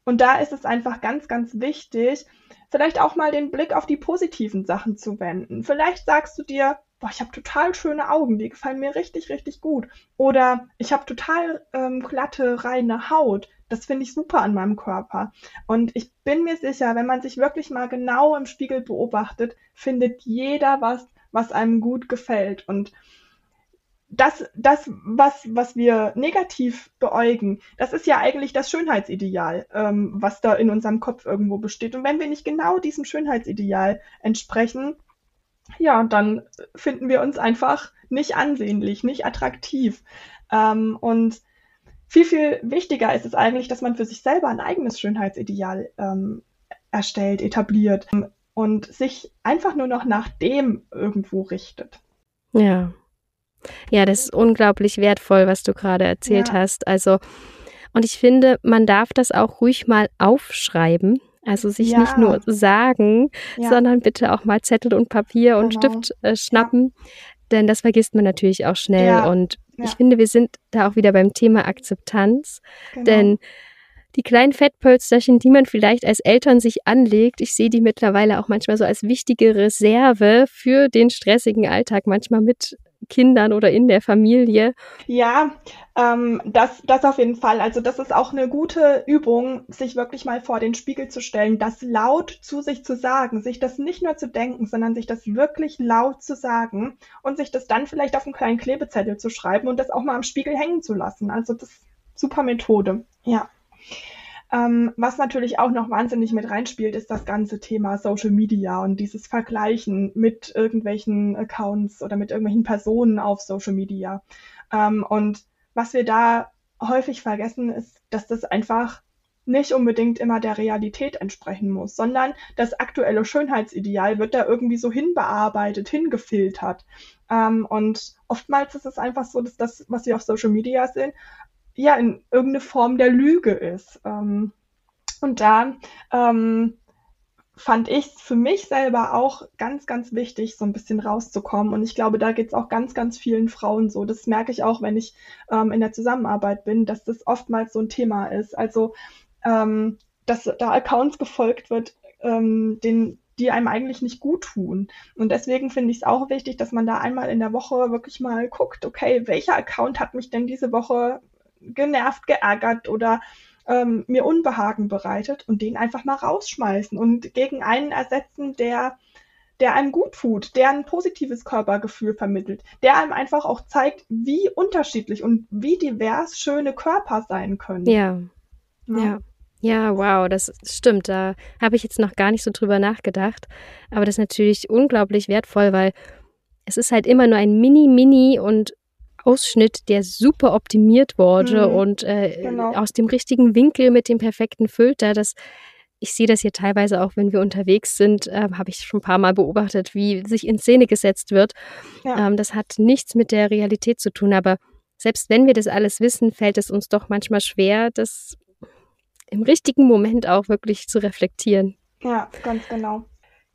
und da ist es einfach ganz, ganz wichtig, vielleicht auch mal den Blick auf die positiven Sachen zu wenden. Vielleicht sagst du dir, boah, ich habe total schöne Augen, die gefallen mir richtig, richtig gut. Oder ich habe total ähm, glatte, reine Haut. Das finde ich super an meinem Körper. Und ich bin mir sicher, wenn man sich wirklich mal genau im Spiegel beobachtet, findet jeder was, was einem gut gefällt. Und das, das was, was wir negativ beäugen, das ist ja eigentlich das Schönheitsideal, ähm, was da in unserem Kopf irgendwo besteht. Und wenn wir nicht genau diesem Schönheitsideal entsprechen, ja, dann finden wir uns einfach nicht ansehnlich, nicht attraktiv. Ähm, und viel, viel wichtiger ist es eigentlich, dass man für sich selber ein eigenes Schönheitsideal ähm, erstellt, etabliert und sich einfach nur noch nach dem irgendwo richtet. Ja, ja, das ist unglaublich wertvoll, was du gerade erzählt ja. hast. Also, und ich finde, man darf das auch ruhig mal aufschreiben. Also sich ja. nicht nur sagen, ja. sondern bitte auch mal Zettel und Papier und genau. Stift äh, schnappen. Denn das vergisst man natürlich auch schnell. Und ich finde, wir sind da auch wieder beim Thema Akzeptanz. Genau. Denn die kleinen Fettpölsterchen, die man vielleicht als Eltern sich anlegt, ich sehe die mittlerweile auch manchmal so als wichtige Reserve für den stressigen Alltag, manchmal mit Kindern oder in der Familie? Ja, ähm, das, das auf jeden Fall. Also das ist auch eine gute Übung, sich wirklich mal vor den Spiegel zu stellen, das laut zu sich zu sagen, sich das nicht nur zu denken, sondern sich das wirklich laut zu sagen und sich das dann vielleicht auf einen kleinen Klebezettel zu schreiben und das auch mal am Spiegel hängen zu lassen. Also das ist super Methode. Ja. Ähm, was natürlich auch noch wahnsinnig mit reinspielt, ist das ganze Thema Social Media und dieses Vergleichen mit irgendwelchen Accounts oder mit irgendwelchen Personen auf Social Media. Ähm, und was wir da häufig vergessen, ist, dass das einfach nicht unbedingt immer der Realität entsprechen muss, sondern das aktuelle Schönheitsideal wird da irgendwie so hinbearbeitet, hingefiltert. Ähm, und oftmals ist es einfach so, dass das, was wir auf Social Media sehen, ja in irgendeine Form der Lüge ist. Ähm, und da ähm, fand ich es für mich selber auch ganz, ganz wichtig, so ein bisschen rauszukommen. Und ich glaube, da geht es auch ganz, ganz vielen Frauen so. Das merke ich auch, wenn ich ähm, in der Zusammenarbeit bin, dass das oftmals so ein Thema ist. Also, ähm, dass da Accounts gefolgt wird, ähm, den, die einem eigentlich nicht gut tun. Und deswegen finde ich es auch wichtig, dass man da einmal in der Woche wirklich mal guckt, okay, welcher Account hat mich denn diese Woche genervt, geärgert oder ähm, mir Unbehagen bereitet und den einfach mal rausschmeißen und gegen einen ersetzen, der der einem gut tut, der ein positives Körpergefühl vermittelt, der einem einfach auch zeigt, wie unterschiedlich und wie divers schöne Körper sein können. Ja. Ja. ja. Ja, wow, das stimmt. Da habe ich jetzt noch gar nicht so drüber nachgedacht. Aber das ist natürlich unglaublich wertvoll, weil es ist halt immer nur ein Mini, Mini und Ausschnitt, der super optimiert wurde mhm, und äh, genau. aus dem richtigen Winkel mit dem perfekten Filter. Das ich sehe das hier teilweise auch, wenn wir unterwegs sind, äh, habe ich schon ein paar Mal beobachtet, wie sich in Szene gesetzt wird. Ja. Ähm, das hat nichts mit der Realität zu tun, aber selbst wenn wir das alles wissen, fällt es uns doch manchmal schwer, das im richtigen Moment auch wirklich zu reflektieren. Ja, ganz genau.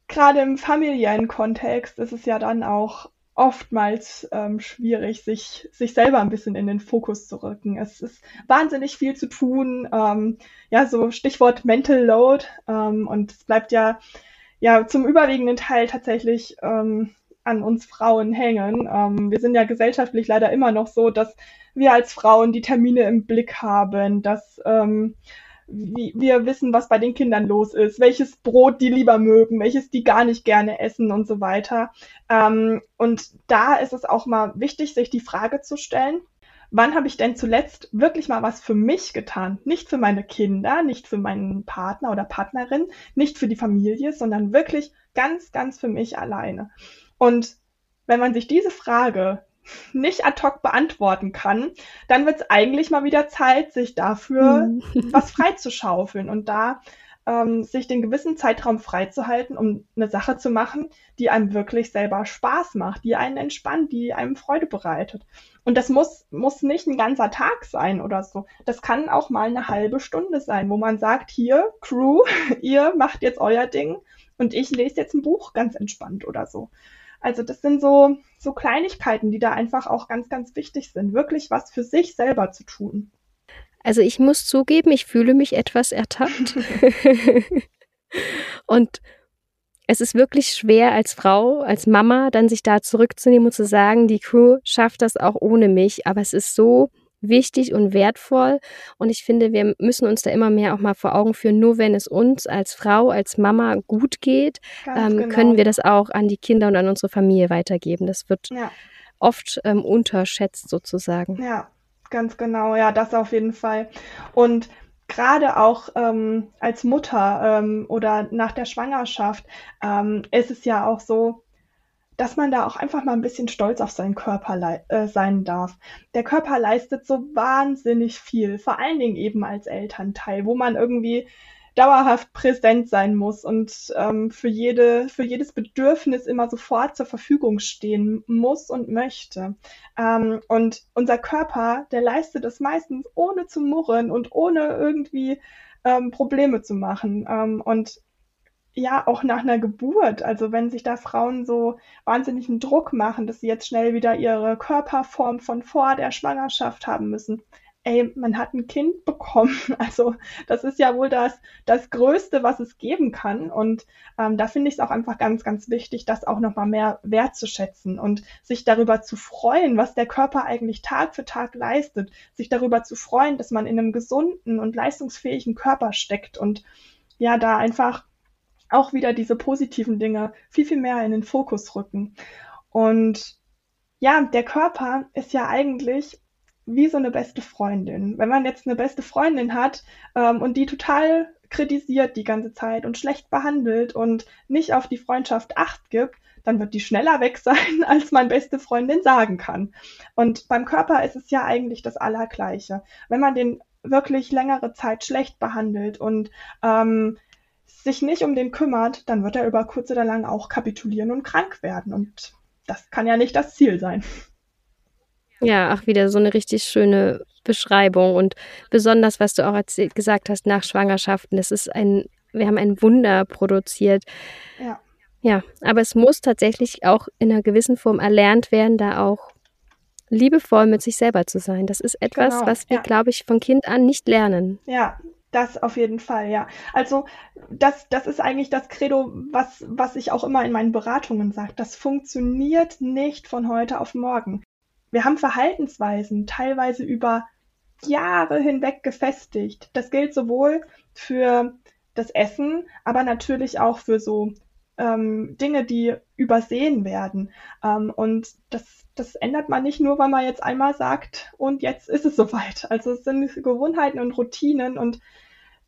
Gerade im familiären Kontext ist es ja dann auch oftmals ähm, schwierig, sich, sich selber ein bisschen in den Fokus zu rücken. Es ist wahnsinnig viel zu tun. Ähm, ja, so Stichwort Mental Load. Ähm, und es bleibt ja, ja zum überwiegenden Teil tatsächlich ähm, an uns Frauen hängen. Ähm, wir sind ja gesellschaftlich leider immer noch so, dass wir als Frauen die Termine im Blick haben, dass ähm, wir wissen, was bei den Kindern los ist, welches Brot die lieber mögen, welches die gar nicht gerne essen und so weiter. Ähm, und da ist es auch mal wichtig, sich die Frage zu stellen, wann habe ich denn zuletzt wirklich mal was für mich getan? Nicht für meine Kinder, nicht für meinen Partner oder Partnerin, nicht für die Familie, sondern wirklich ganz, ganz für mich alleine. Und wenn man sich diese Frage nicht ad hoc beantworten kann, dann wird es eigentlich mal wieder Zeit, sich dafür mhm. was freizuschaufeln und da ähm, sich den gewissen Zeitraum freizuhalten, um eine Sache zu machen, die einem wirklich selber Spaß macht, die einen entspannt, die einem Freude bereitet. Und das muss, muss nicht ein ganzer Tag sein oder so. Das kann auch mal eine halbe Stunde sein, wo man sagt, hier, Crew, [LAUGHS] ihr macht jetzt euer Ding und ich lese jetzt ein Buch ganz entspannt oder so. Also das sind so, so Kleinigkeiten, die da einfach auch ganz, ganz wichtig sind, wirklich was für sich selber zu tun. Also ich muss zugeben, ich fühle mich etwas ertappt. [LAUGHS] und es ist wirklich schwer als Frau, als Mama, dann sich da zurückzunehmen und zu sagen, die Crew schafft das auch ohne mich. Aber es ist so wichtig und wertvoll. Und ich finde, wir müssen uns da immer mehr auch mal vor Augen führen, nur wenn es uns als Frau, als Mama gut geht, ähm, genau. können wir das auch an die Kinder und an unsere Familie weitergeben. Das wird ja. oft ähm, unterschätzt sozusagen. Ja, ganz genau. Ja, das auf jeden Fall. Und gerade auch ähm, als Mutter ähm, oder nach der Schwangerschaft ähm, ist es ja auch so, dass man da auch einfach mal ein bisschen stolz auf seinen Körper äh, sein darf. Der Körper leistet so wahnsinnig viel, vor allen Dingen eben als Elternteil, wo man irgendwie dauerhaft präsent sein muss und ähm, für, jede, für jedes Bedürfnis immer sofort zur Verfügung stehen muss und möchte. Ähm, und unser Körper, der leistet es meistens ohne zu murren und ohne irgendwie ähm, Probleme zu machen. Ähm, und ja auch nach einer Geburt. Also wenn sich da Frauen so wahnsinnigen Druck machen, dass sie jetzt schnell wieder ihre Körperform von vor der Schwangerschaft haben müssen. Ey, man hat ein Kind bekommen. [LAUGHS] Also das ist ja wohl das, das Größte, was es geben kann. Und ähm, da finde ich es auch einfach ganz, ganz wichtig, das auch nochmal mehr wertzuschätzen und sich darüber zu freuen, was der Körper eigentlich Tag für Tag leistet. Sich darüber zu freuen, dass man in einem gesunden und leistungsfähigen Körper steckt und ja, da einfach auch wieder diese positiven Dinge viel, viel mehr in den Fokus rücken. Und ja, der Körper ist ja eigentlich wie so eine beste Freundin. Wenn man jetzt eine beste Freundin hat ähm, und die total kritisiert die ganze Zeit und schlecht behandelt und nicht auf die Freundschaft acht gibt, dann wird die schneller weg sein, [LAUGHS] als man beste Freundin sagen kann. Und beim Körper ist es ja eigentlich das Allergleiche. Wenn man den wirklich längere Zeit schlecht behandelt und ähm, sich nicht um den kümmert, dann wird er über kurz oder lang auch kapitulieren und krank werden. Und das kann ja nicht das Ziel sein. Ja, ach, wieder so eine richtig schöne Beschreibung und besonders, was du auch erzählt, gesagt hast nach Schwangerschaften. Es ist ein, wir haben ein Wunder produziert. Ja. Ja, aber es muss tatsächlich auch in einer gewissen Form erlernt werden, da auch liebevoll mit sich selber zu sein. Das ist etwas, genau, was wir, ja. glaube ich, von Kind an nicht lernen. Ja, das auf jeden Fall, ja. Also das, das ist eigentlich das Credo, was, was ich auch immer in meinen Beratungen sage. Das funktioniert nicht von heute auf morgen. Wir haben Verhaltensweisen teilweise über Jahre hinweg gefestigt. Das gilt sowohl für das Essen, aber natürlich auch für so ähm, Dinge, die übersehen werden. Ähm, und das, das ändert man nicht nur, weil man jetzt einmal sagt, und jetzt ist es soweit. Also es sind Gewohnheiten und Routinen und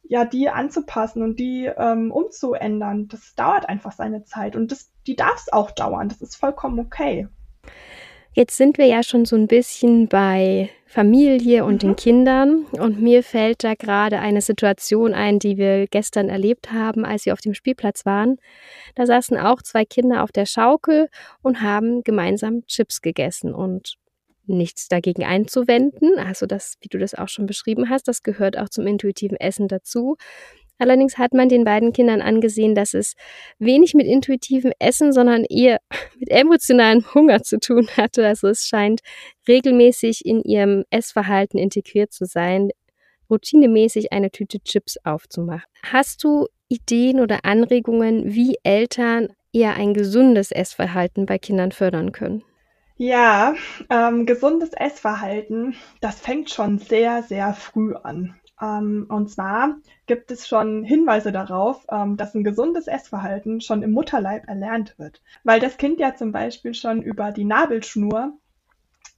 ja, die anzupassen und die ähm, umzuändern, das dauert einfach seine Zeit und das, die darf es auch dauern. Das ist vollkommen okay. Jetzt sind wir ja schon so ein bisschen bei Familie und mhm. den Kindern und mir fällt da gerade eine Situation ein, die wir gestern erlebt haben, als wir auf dem Spielplatz waren. Da saßen auch zwei Kinder auf der Schaukel und haben gemeinsam Chips gegessen und nichts dagegen einzuwenden. Also das, wie du das auch schon beschrieben hast, das gehört auch zum intuitiven Essen dazu. Allerdings hat man den beiden Kindern angesehen, dass es wenig mit intuitivem Essen, sondern eher [LAUGHS] mit emotionalem Hunger zu tun hatte. Also es scheint regelmäßig in ihrem Essverhalten integriert zu sein, routinemäßig eine Tüte Chips aufzumachen. Hast du Ideen oder Anregungen, wie Eltern eher ein gesundes Essverhalten bei Kindern fördern können? Ja, ähm, gesundes Essverhalten, das fängt schon sehr, sehr früh an. Ähm, und zwar gibt es schon Hinweise darauf, ähm, dass ein gesundes Essverhalten schon im Mutterleib erlernt wird. Weil das Kind ja zum Beispiel schon über die Nabelschnur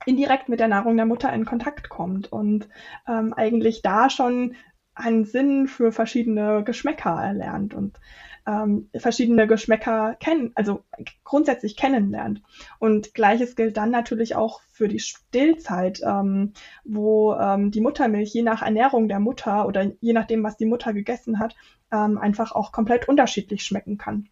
indirekt mit der Nahrung der Mutter in Kontakt kommt und ähm, eigentlich da schon einen Sinn für verschiedene Geschmäcker erlernt. Und ähm, verschiedene Geschmäcker kennen, also grundsätzlich kennenlernt. Und gleiches gilt dann natürlich auch für die Stillzeit, ähm, wo ähm, die Muttermilch je nach Ernährung der Mutter oder je nachdem, was die Mutter gegessen hat, ähm, einfach auch komplett unterschiedlich schmecken kann.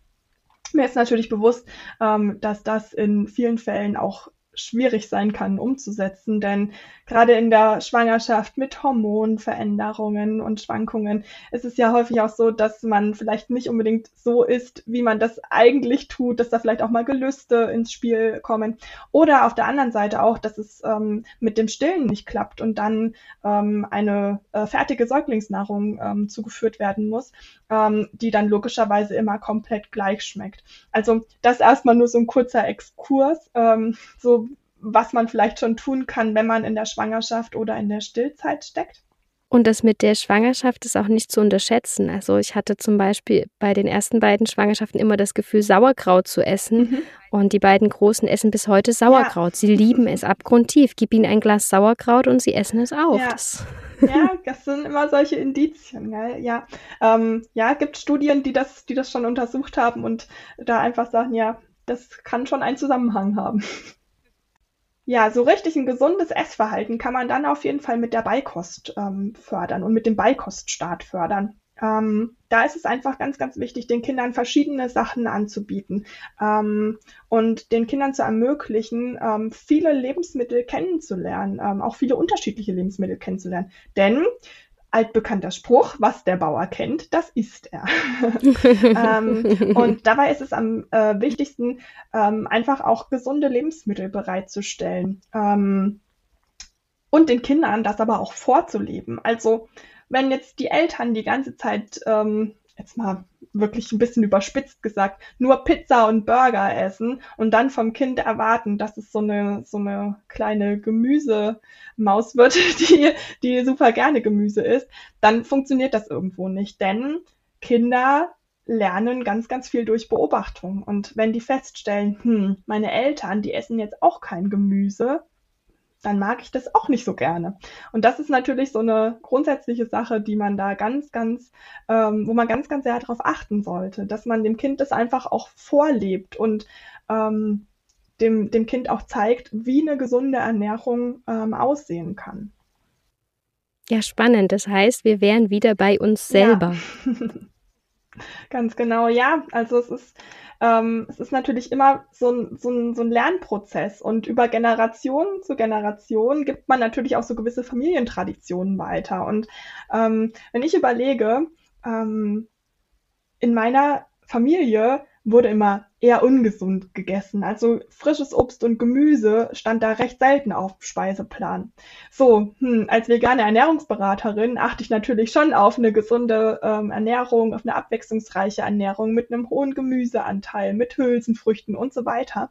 Mir ist natürlich bewusst, ähm, dass das in vielen Fällen auch schwierig sein kann umzusetzen, denn gerade in der Schwangerschaft mit Hormonveränderungen und Schwankungen ist es ja häufig auch so, dass man vielleicht nicht unbedingt so ist, wie man das eigentlich tut, dass da vielleicht auch mal Gelüste ins Spiel kommen oder auf der anderen Seite auch, dass es ähm, mit dem Stillen nicht klappt und dann ähm, eine äh, fertige Säuglingsnahrung ähm, zugeführt werden muss, ähm, die dann logischerweise immer komplett gleich schmeckt. Also das erstmal nur so ein kurzer Exkurs, ähm, so was man vielleicht schon tun kann, wenn man in der Schwangerschaft oder in der Stillzeit steckt. Und das mit der Schwangerschaft ist auch nicht zu unterschätzen. Also ich hatte zum Beispiel bei den ersten beiden Schwangerschaften immer das Gefühl, Sauerkraut zu essen. Mhm. Und die beiden Großen essen bis heute Sauerkraut. Ja. Sie lieben es abgrundtief. Gib ihnen ein Glas Sauerkraut und sie essen es auf. Ja, das, ja, das sind immer solche Indizien. Gell? Ja, ähm, ja, gibt Studien, die das, die das schon untersucht haben und da einfach sagen, ja, das kann schon einen Zusammenhang haben. Ja, so richtig ein gesundes Essverhalten kann man dann auf jeden Fall mit der Beikost ähm, fördern und mit dem Beikoststart fördern. Ähm, da ist es einfach ganz, ganz wichtig, den Kindern verschiedene Sachen anzubieten ähm, und den Kindern zu ermöglichen, ähm, viele Lebensmittel kennenzulernen, ähm, auch viele unterschiedliche Lebensmittel kennenzulernen. Denn altbekannter Spruch, was der Bauer kennt, das isst er. [LAUGHS] ähm, und dabei ist es am äh, wichtigsten, ähm, einfach auch gesunde Lebensmittel bereitzustellen ähm, und den Kindern das aber auch vorzuleben. Also wenn jetzt die Eltern die ganze Zeit ähm, jetzt mal wirklich ein bisschen überspitzt gesagt, nur Pizza und Burger essen und dann vom Kind erwarten, dass es so eine, so eine kleine Gemüsemaus wird, [LAUGHS] die, die super gerne Gemüse isst, dann funktioniert das irgendwo nicht. Denn Kinder lernen ganz, ganz viel durch Beobachtung. Und wenn die feststellen, hm, meine Eltern, die essen jetzt auch kein Gemüse, dann mag ich das auch nicht so gerne. Und das ist natürlich so eine grundsätzliche Sache, die man da ganz, ganz, ähm, wo man ganz, ganz sehr darauf achten sollte, dass man dem Kind das einfach auch vorlebt und ähm, dem, dem Kind auch zeigt, wie eine gesunde Ernährung ähm, aussehen kann. Ja, spannend. Das heißt, wir wären wieder bei uns selber. Ja. [LAUGHS] Ganz genau, ja. Also es ist ähm, es ist natürlich immer so ein, so, ein, so ein Lernprozess und über Generation zu Generation gibt man natürlich auch so gewisse Familientraditionen weiter. Und ähm, wenn ich überlege, ähm, in meiner Familie wurde immer eher ungesund gegessen. Also frisches Obst und Gemüse stand da recht selten auf Speiseplan. So, hm, als vegane Ernährungsberaterin achte ich natürlich schon auf eine gesunde ähm, Ernährung, auf eine abwechslungsreiche Ernährung mit einem hohen Gemüseanteil, mit Hülsenfrüchten und so weiter.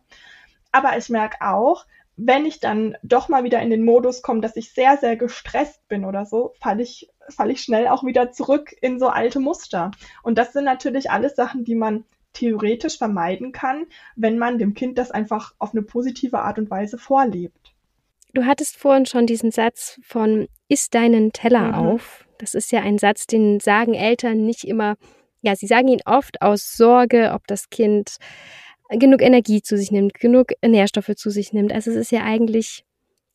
Aber ich merke auch, wenn ich dann doch mal wieder in den Modus komme, dass ich sehr, sehr gestresst bin oder so, falle ich, fall ich schnell auch wieder zurück in so alte Muster. Und das sind natürlich alles Sachen, die man theoretisch vermeiden kann, wenn man dem Kind das einfach auf eine positive Art und Weise vorlebt. Du hattest vorhin schon diesen Satz von Iss deinen Teller mhm. auf. Das ist ja ein Satz, den sagen Eltern nicht immer, ja, sie sagen ihn oft aus Sorge, ob das Kind genug Energie zu sich nimmt, genug Nährstoffe zu sich nimmt. Also es ist ja eigentlich,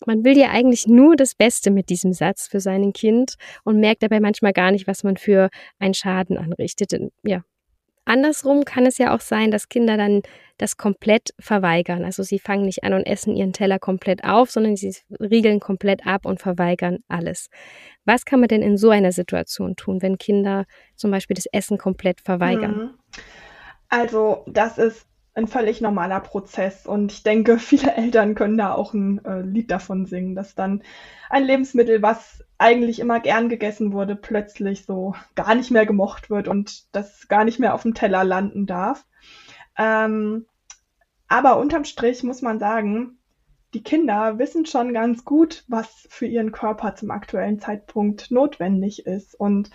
man will ja eigentlich nur das Beste mit diesem Satz für sein Kind und merkt dabei manchmal gar nicht, was man für einen Schaden anrichtet. Ja. Andersrum kann es ja auch sein, dass Kinder dann das komplett verweigern. Also sie fangen nicht an und essen ihren Teller komplett auf, sondern sie riegeln komplett ab und verweigern alles. Was kann man denn in so einer Situation tun, wenn Kinder zum Beispiel das Essen komplett verweigern? Mhm. Also das ist ein völlig normaler Prozess. Und ich denke, [LAUGHS] viele Eltern können da auch ein äh, Lied davon singen, dass dann ein Lebensmittel, was eigentlich immer gern gegessen wurde, plötzlich so gar nicht mehr gemocht wird und das gar nicht mehr auf dem Teller landen darf. Ähm, aber unterm Strich muss man sagen, die Kinder wissen schon ganz gut, was für ihren Körper zum aktuellen Zeitpunkt notwendig ist. Und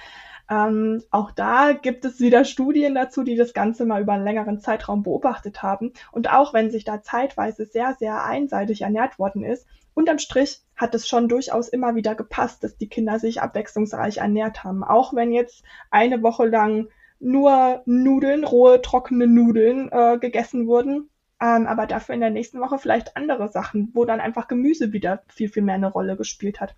ähm, auch da gibt es wieder Studien dazu, die das Ganze mal über einen längeren Zeitraum beobachtet haben. Und auch wenn sich da zeitweise sehr, sehr einseitig ernährt worden ist, unterm Strich hat es schon durchaus immer wieder gepasst, dass die Kinder sich abwechslungsreich ernährt haben. Auch wenn jetzt eine Woche lang nur Nudeln, rohe, trockene Nudeln äh, gegessen wurden, ähm, aber dafür in der nächsten Woche vielleicht andere Sachen, wo dann einfach Gemüse wieder viel, viel mehr eine Rolle gespielt hat.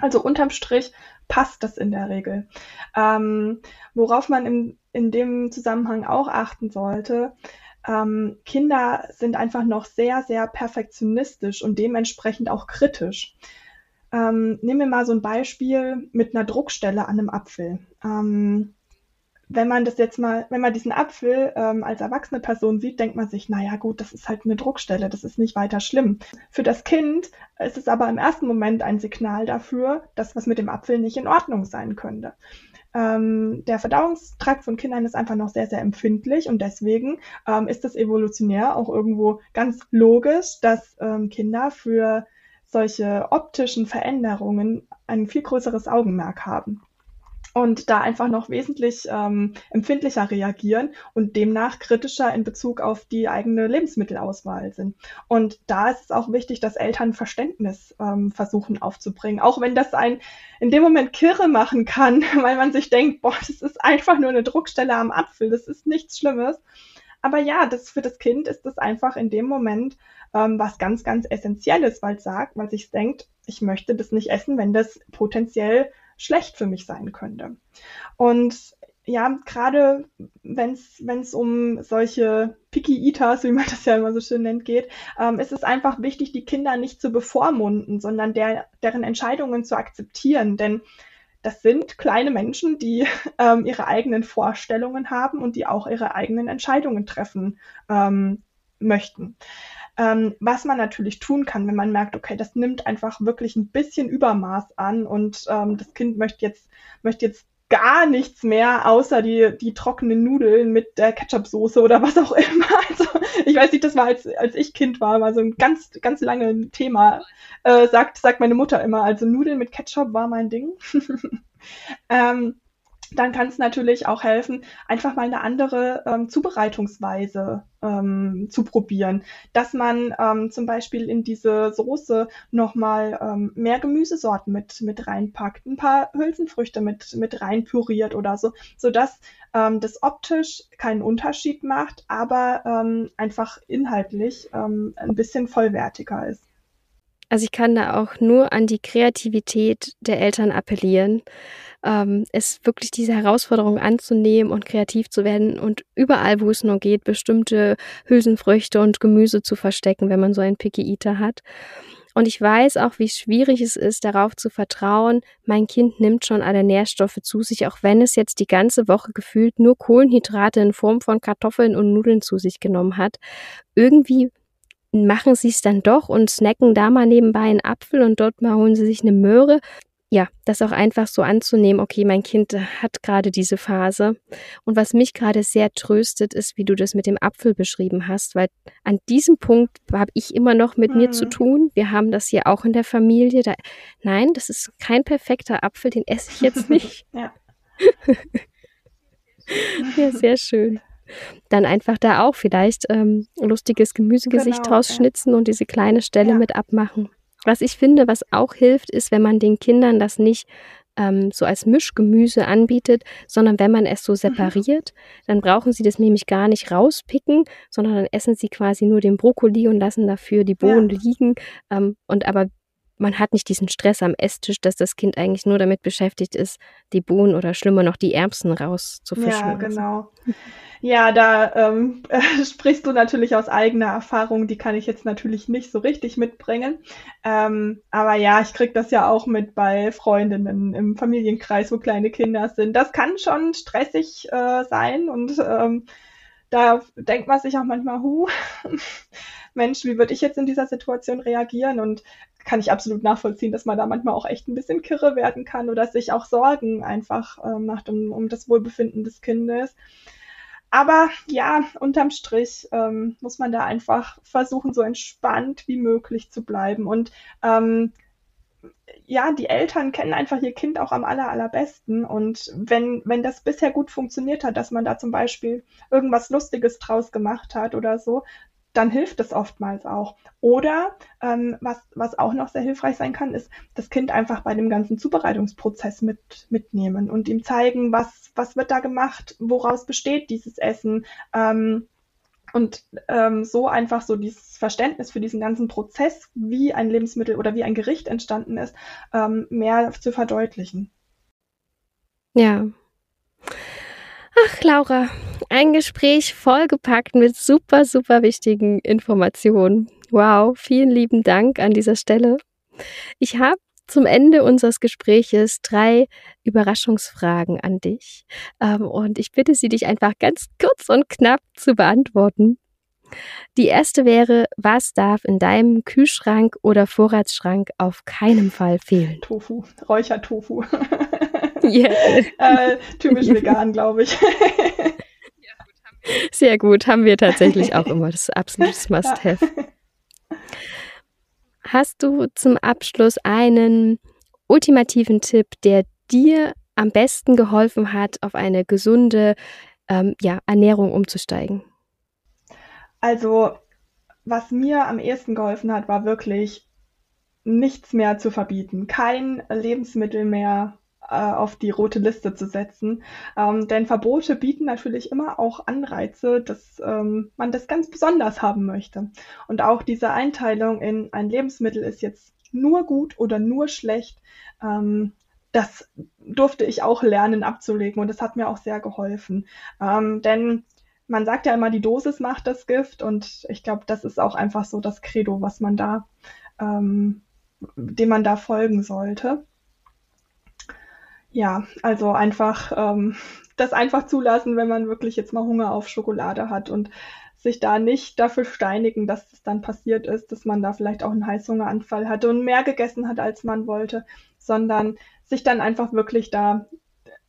Also unterm Strich passt das in der Regel. Ähm, worauf man in, in dem Zusammenhang auch achten sollte, ähm, Kinder sind einfach noch sehr, sehr perfektionistisch und dementsprechend auch kritisch. Ähm, nehmen wir mal so ein Beispiel mit einer Druckstelle an einem Apfel. Ähm, wenn man das jetzt mal, wenn man diesen Apfel ähm, als erwachsene Person sieht, denkt man sich, naja gut, das ist halt eine Druckstelle, das ist nicht weiter schlimm. Für das Kind ist es aber im ersten Moment ein Signal dafür, dass was mit dem Apfel nicht in Ordnung sein könnte. Ähm, der Verdauungstrakt von Kindern ist einfach noch sehr, sehr empfindlich und deswegen ähm, ist es evolutionär auch irgendwo ganz logisch, dass ähm, Kinder für solche optischen Veränderungen ein viel größeres Augenmerk haben und da einfach noch wesentlich ähm, empfindlicher reagieren und demnach kritischer in Bezug auf die eigene Lebensmittelauswahl sind. Und da ist es auch wichtig, dass Eltern Verständnis ähm, versuchen aufzubringen, auch wenn das ein in dem Moment Kirre machen kann, [LAUGHS] weil man sich denkt, boah, das ist einfach nur eine Druckstelle am Apfel, das ist nichts Schlimmes. Aber ja, das für das Kind ist das einfach in dem Moment ähm, was ganz, ganz Essentielles, weil es sagt, weil sich denkt, ich möchte das nicht essen, wenn das potenziell schlecht für mich sein könnte. Und ja, gerade wenn es um solche Picky Eaters, wie man das ja immer so schön nennt, geht, ähm, ist es einfach wichtig, die Kinder nicht zu bevormunden, sondern der, deren Entscheidungen zu akzeptieren. Denn das sind kleine Menschen, die [LAUGHS] ähm, ihre eigenen Vorstellungen haben und die auch ihre eigenen Entscheidungen treffen ähm, möchten. Ähm, was man natürlich tun kann, wenn man merkt, okay, das nimmt einfach wirklich ein bisschen Übermaß an und ähm, das Kind möchte jetzt, möchte jetzt gar nichts mehr, außer die, die trockenen Nudeln mit der Ketchup-Soße oder was auch immer. [LAUGHS] Also, ich weiß nicht, das war, als, als ich Kind war, war so ein ganz, ganz langes Thema. Äh, sagt, sagt meine Mutter immer. Also Nudeln mit Ketchup war mein Ding. [LAUGHS] ähm, dann kann es natürlich auch helfen, einfach mal eine andere ähm, Zubereitungsweise ähm, zu probieren. Dass man ähm, zum Beispiel in diese Soße nochmal ähm, mehr Gemüsesorten mit, mit reinpackt, ein paar Hülsenfrüchte mit, mit rein püriert oder so, sodass ähm, das optisch keinen Unterschied macht, aber ähm, einfach inhaltlich ähm, ein bisschen vollwertiger ist. Also ich kann da auch nur an die Kreativität der Eltern appellieren ähm, es wirklich diese Herausforderung anzunehmen und kreativ zu werden und überall, wo es nur geht, bestimmte Hülsenfrüchte und Gemüse zu verstecken, wenn man so einen Picky Eater hat. Und ich weiß auch, wie schwierig es ist, darauf zu vertrauen, mein Kind nimmt schon alle Nährstoffe zu sich, auch wenn es jetzt die ganze Woche gefühlt nur Kohlenhydrate in Form von Kartoffeln und Nudeln zu sich genommen hat. Irgendwie machen sie es dann doch und snacken da mal nebenbei einen Apfel und dort mal holen sie sich eine Möhre ja, das auch einfach so anzunehmen, okay, mein Kind hat gerade diese Phase. Und was mich gerade sehr tröstet, ist, wie du das mit dem Apfel beschrieben hast, weil an diesem Punkt habe ich immer noch mit mhm. mir zu mhm. tun. Wir haben das hier auch in der Familie. Da, nein, das ist kein perfekter Apfel, den esse ich jetzt [LAUGHS] nicht. ja. [LAUGHS] ja, sehr schön. Dann einfach da auch vielleicht ähm, lustiges Gemüsegesicht genau, rausschnitzen ja. und diese kleine Stelle ja. mit abmachen. Was ich finde, was auch hilft, ist, wenn man den Kindern das nicht ähm, so als Mischgemüse anbietet, sondern wenn man es so mhm. separiert, mhm. dann brauchen sie das nämlich gar nicht rauspicken, sondern dann essen sie quasi nur den Brokkoli und lassen dafür die Bohnen ja. liegen. Ähm, und aber man hat nicht diesen Stress am Esstisch, dass das Kind eigentlich nur damit beschäftigt ist, die Bohnen oder schlimmer noch die Erbsen rauszufischen. Ja, genau. Ja, da ähm, äh, [LAUGHS] sprichst du natürlich aus eigener Erfahrung, die kann ich jetzt natürlich nicht so richtig mitbringen. Ähm, aber ja, ich krieg das ja auch mit bei Freundinnen im Familienkreis, wo kleine Kinder sind. Das kann schon stressig äh, sein und ähm, da denkt man sich auch manchmal, hu, [LAUGHS] Mensch, wie würde ich jetzt in dieser Situation reagieren? Und kann ich absolut nachvollziehen, dass man da manchmal auch echt ein bisschen kirre werden kann oder sich auch Sorgen einfach äh, macht um, um das Wohlbefinden des Kindes. Aber ja, unterm Strich ähm, muss man da einfach versuchen, so entspannt wie möglich zu bleiben. Und ähm, ja, die Eltern kennen einfach ihr Kind auch am aller, allerbesten. Und wenn, wenn das bisher gut funktioniert hat, dass man da zum Beispiel irgendwas Lustiges draus gemacht hat oder so, dann hilft es oftmals auch. Oder ähm, was, was auch noch sehr hilfreich sein kann, ist das Kind einfach bei dem ganzen Zubereitungsprozess mit, mitnehmen und ihm zeigen, was, was wird da gemacht, woraus besteht dieses Essen. Ähm, und ähm, so einfach so dieses Verständnis für diesen ganzen Prozess, wie ein Lebensmittel oder wie ein Gericht entstanden ist, ähm, mehr zu verdeutlichen. Ja. Ach, Laura, ein Gespräch vollgepackt mit super, super wichtigen Informationen. Wow, vielen lieben Dank an dieser Stelle. Ich habe zum Ende unseres Gespräches drei Überraschungsfragen an dich. Ähm, und ich bitte Sie, dich einfach ganz kurz und knapp zu beantworten. Die erste wäre, was darf in deinem Kühlschrank oder Vorratsschrank auf keinen Fall fehlen? Tofu, Räuchertofu. [LAUGHS] Yeah. äh, typisch vegan, glaube ich. [LAUGHS] Sehr gut, haben wir tatsächlich auch immer. Das ist absolutes Must-Have. Hast du zum Abschluss einen ultimativen Tipp, der dir am besten geholfen hat, auf eine gesunde ähm, ja, Ernährung umzusteigen? Also, was mir am ehesten geholfen hat, war wirklich nichts mehr zu verbieten. Kein Lebensmittel mehr auf die rote Liste zu setzen. Ähm, denn Verbote bieten natürlich immer auch Anreize, dass ähm, man das ganz besonders haben möchte. Und auch diese Einteilung in ein Lebensmittel ist jetzt nur gut oder nur schlecht, ähm, das durfte ich auch lernen abzulegen und das hat mir auch sehr geholfen. Ähm, denn man sagt ja immer, die Dosis macht das Gift und ich glaube, das ist auch einfach so das Credo, was man da, ähm, dem man da folgen sollte. Ja, also einfach ähm, das einfach zulassen, wenn man wirklich jetzt mal Hunger auf Schokolade hat und sich da nicht dafür steinigen, dass es dann passiert ist, dass man da vielleicht auch einen Heißhungeranfall hatte und mehr gegessen hat, als man wollte, sondern sich dann einfach wirklich da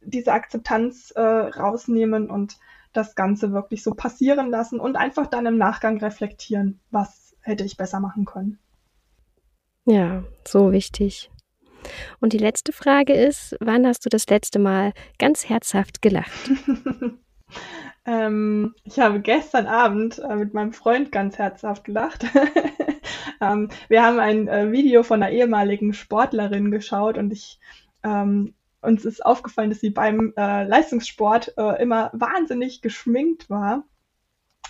diese Akzeptanz äh, rausnehmen und das Ganze wirklich so passieren lassen und einfach dann im Nachgang reflektieren, was hätte ich besser machen können. Ja, so wichtig. Und die letzte Frage ist, wann hast du das letzte Mal ganz herzhaft gelacht? [LAUGHS] ähm, ich habe gestern Abend äh, mit meinem Freund ganz herzhaft gelacht. [LAUGHS] ähm, wir haben ein äh, Video von einer ehemaligen Sportlerin geschaut und ich ähm, uns ist aufgefallen, dass sie beim äh, Leistungssport äh, immer wahnsinnig geschminkt war.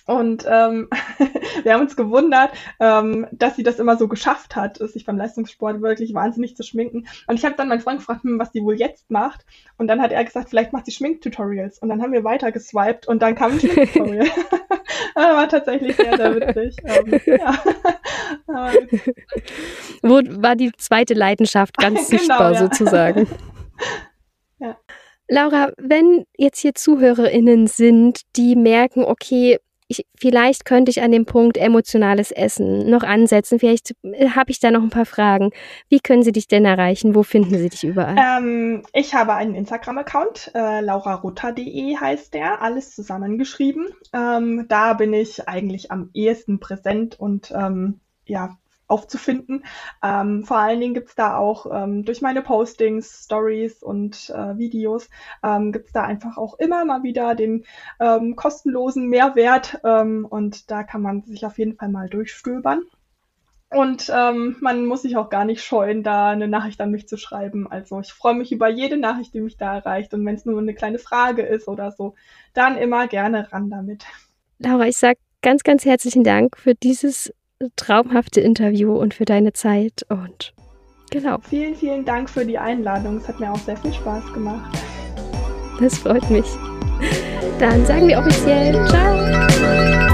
Und ähm, [LAUGHS] wir haben uns gewundert, ähm, dass sie das immer so geschafft hat, sich beim Leistungssport wirklich wahnsinnig zu schminken. Und ich habe dann meinen Freund gefragt, hm, was sie wohl jetzt macht. Und dann hat er gesagt, vielleicht macht sie Schminktutorials. Und dann haben wir weiter geswiped und dann kam ein Schminktutorial. [LAUGHS] [LAUGHS] war tatsächlich sehr, sehr witzig. Ähm, ja. Wo war die zweite Leidenschaft ganz genau, sichtbar ja. sozusagen? ja. Laura, wenn jetzt hier ZuhörerInnen sind, die merken, okay, ich, vielleicht könnte ich an dem Punkt emotionales Essen noch ansetzen. Vielleicht äh, habe ich da noch ein paar Fragen. Wie können sie dich denn erreichen? Wo finden sie dich überall? Ähm, ich habe einen Instagram-Account, äh, laurarutter.de heißt der, alles zusammengeschrieben. Ähm, da bin ich eigentlich am ehesten präsent und ähm, ja, aufzufinden. Ähm, vor allen Dingen gibt es da auch ähm, durch meine Postings, Stories und äh, Videos, ähm, gibt es da einfach auch immer mal wieder den ähm, kostenlosen Mehrwert ähm, und da kann man sich auf jeden Fall mal durchstöbern. Und ähm, man muss sich auch gar nicht scheuen, da eine Nachricht an mich zu schreiben. Also ich freue mich über jede Nachricht, die mich da erreicht. Und wenn es nur eine kleine Frage ist oder so, dann immer gerne ran damit. Laura, ich sage ganz, ganz herzlichen Dank für dieses traumhafte Interview und für deine Zeit. Und genau. Vielen, vielen Dank für die Einladung. Es hat mir auch sehr viel Spaß gemacht. Das freut mich. Dann sagen wir offiziell Ciao.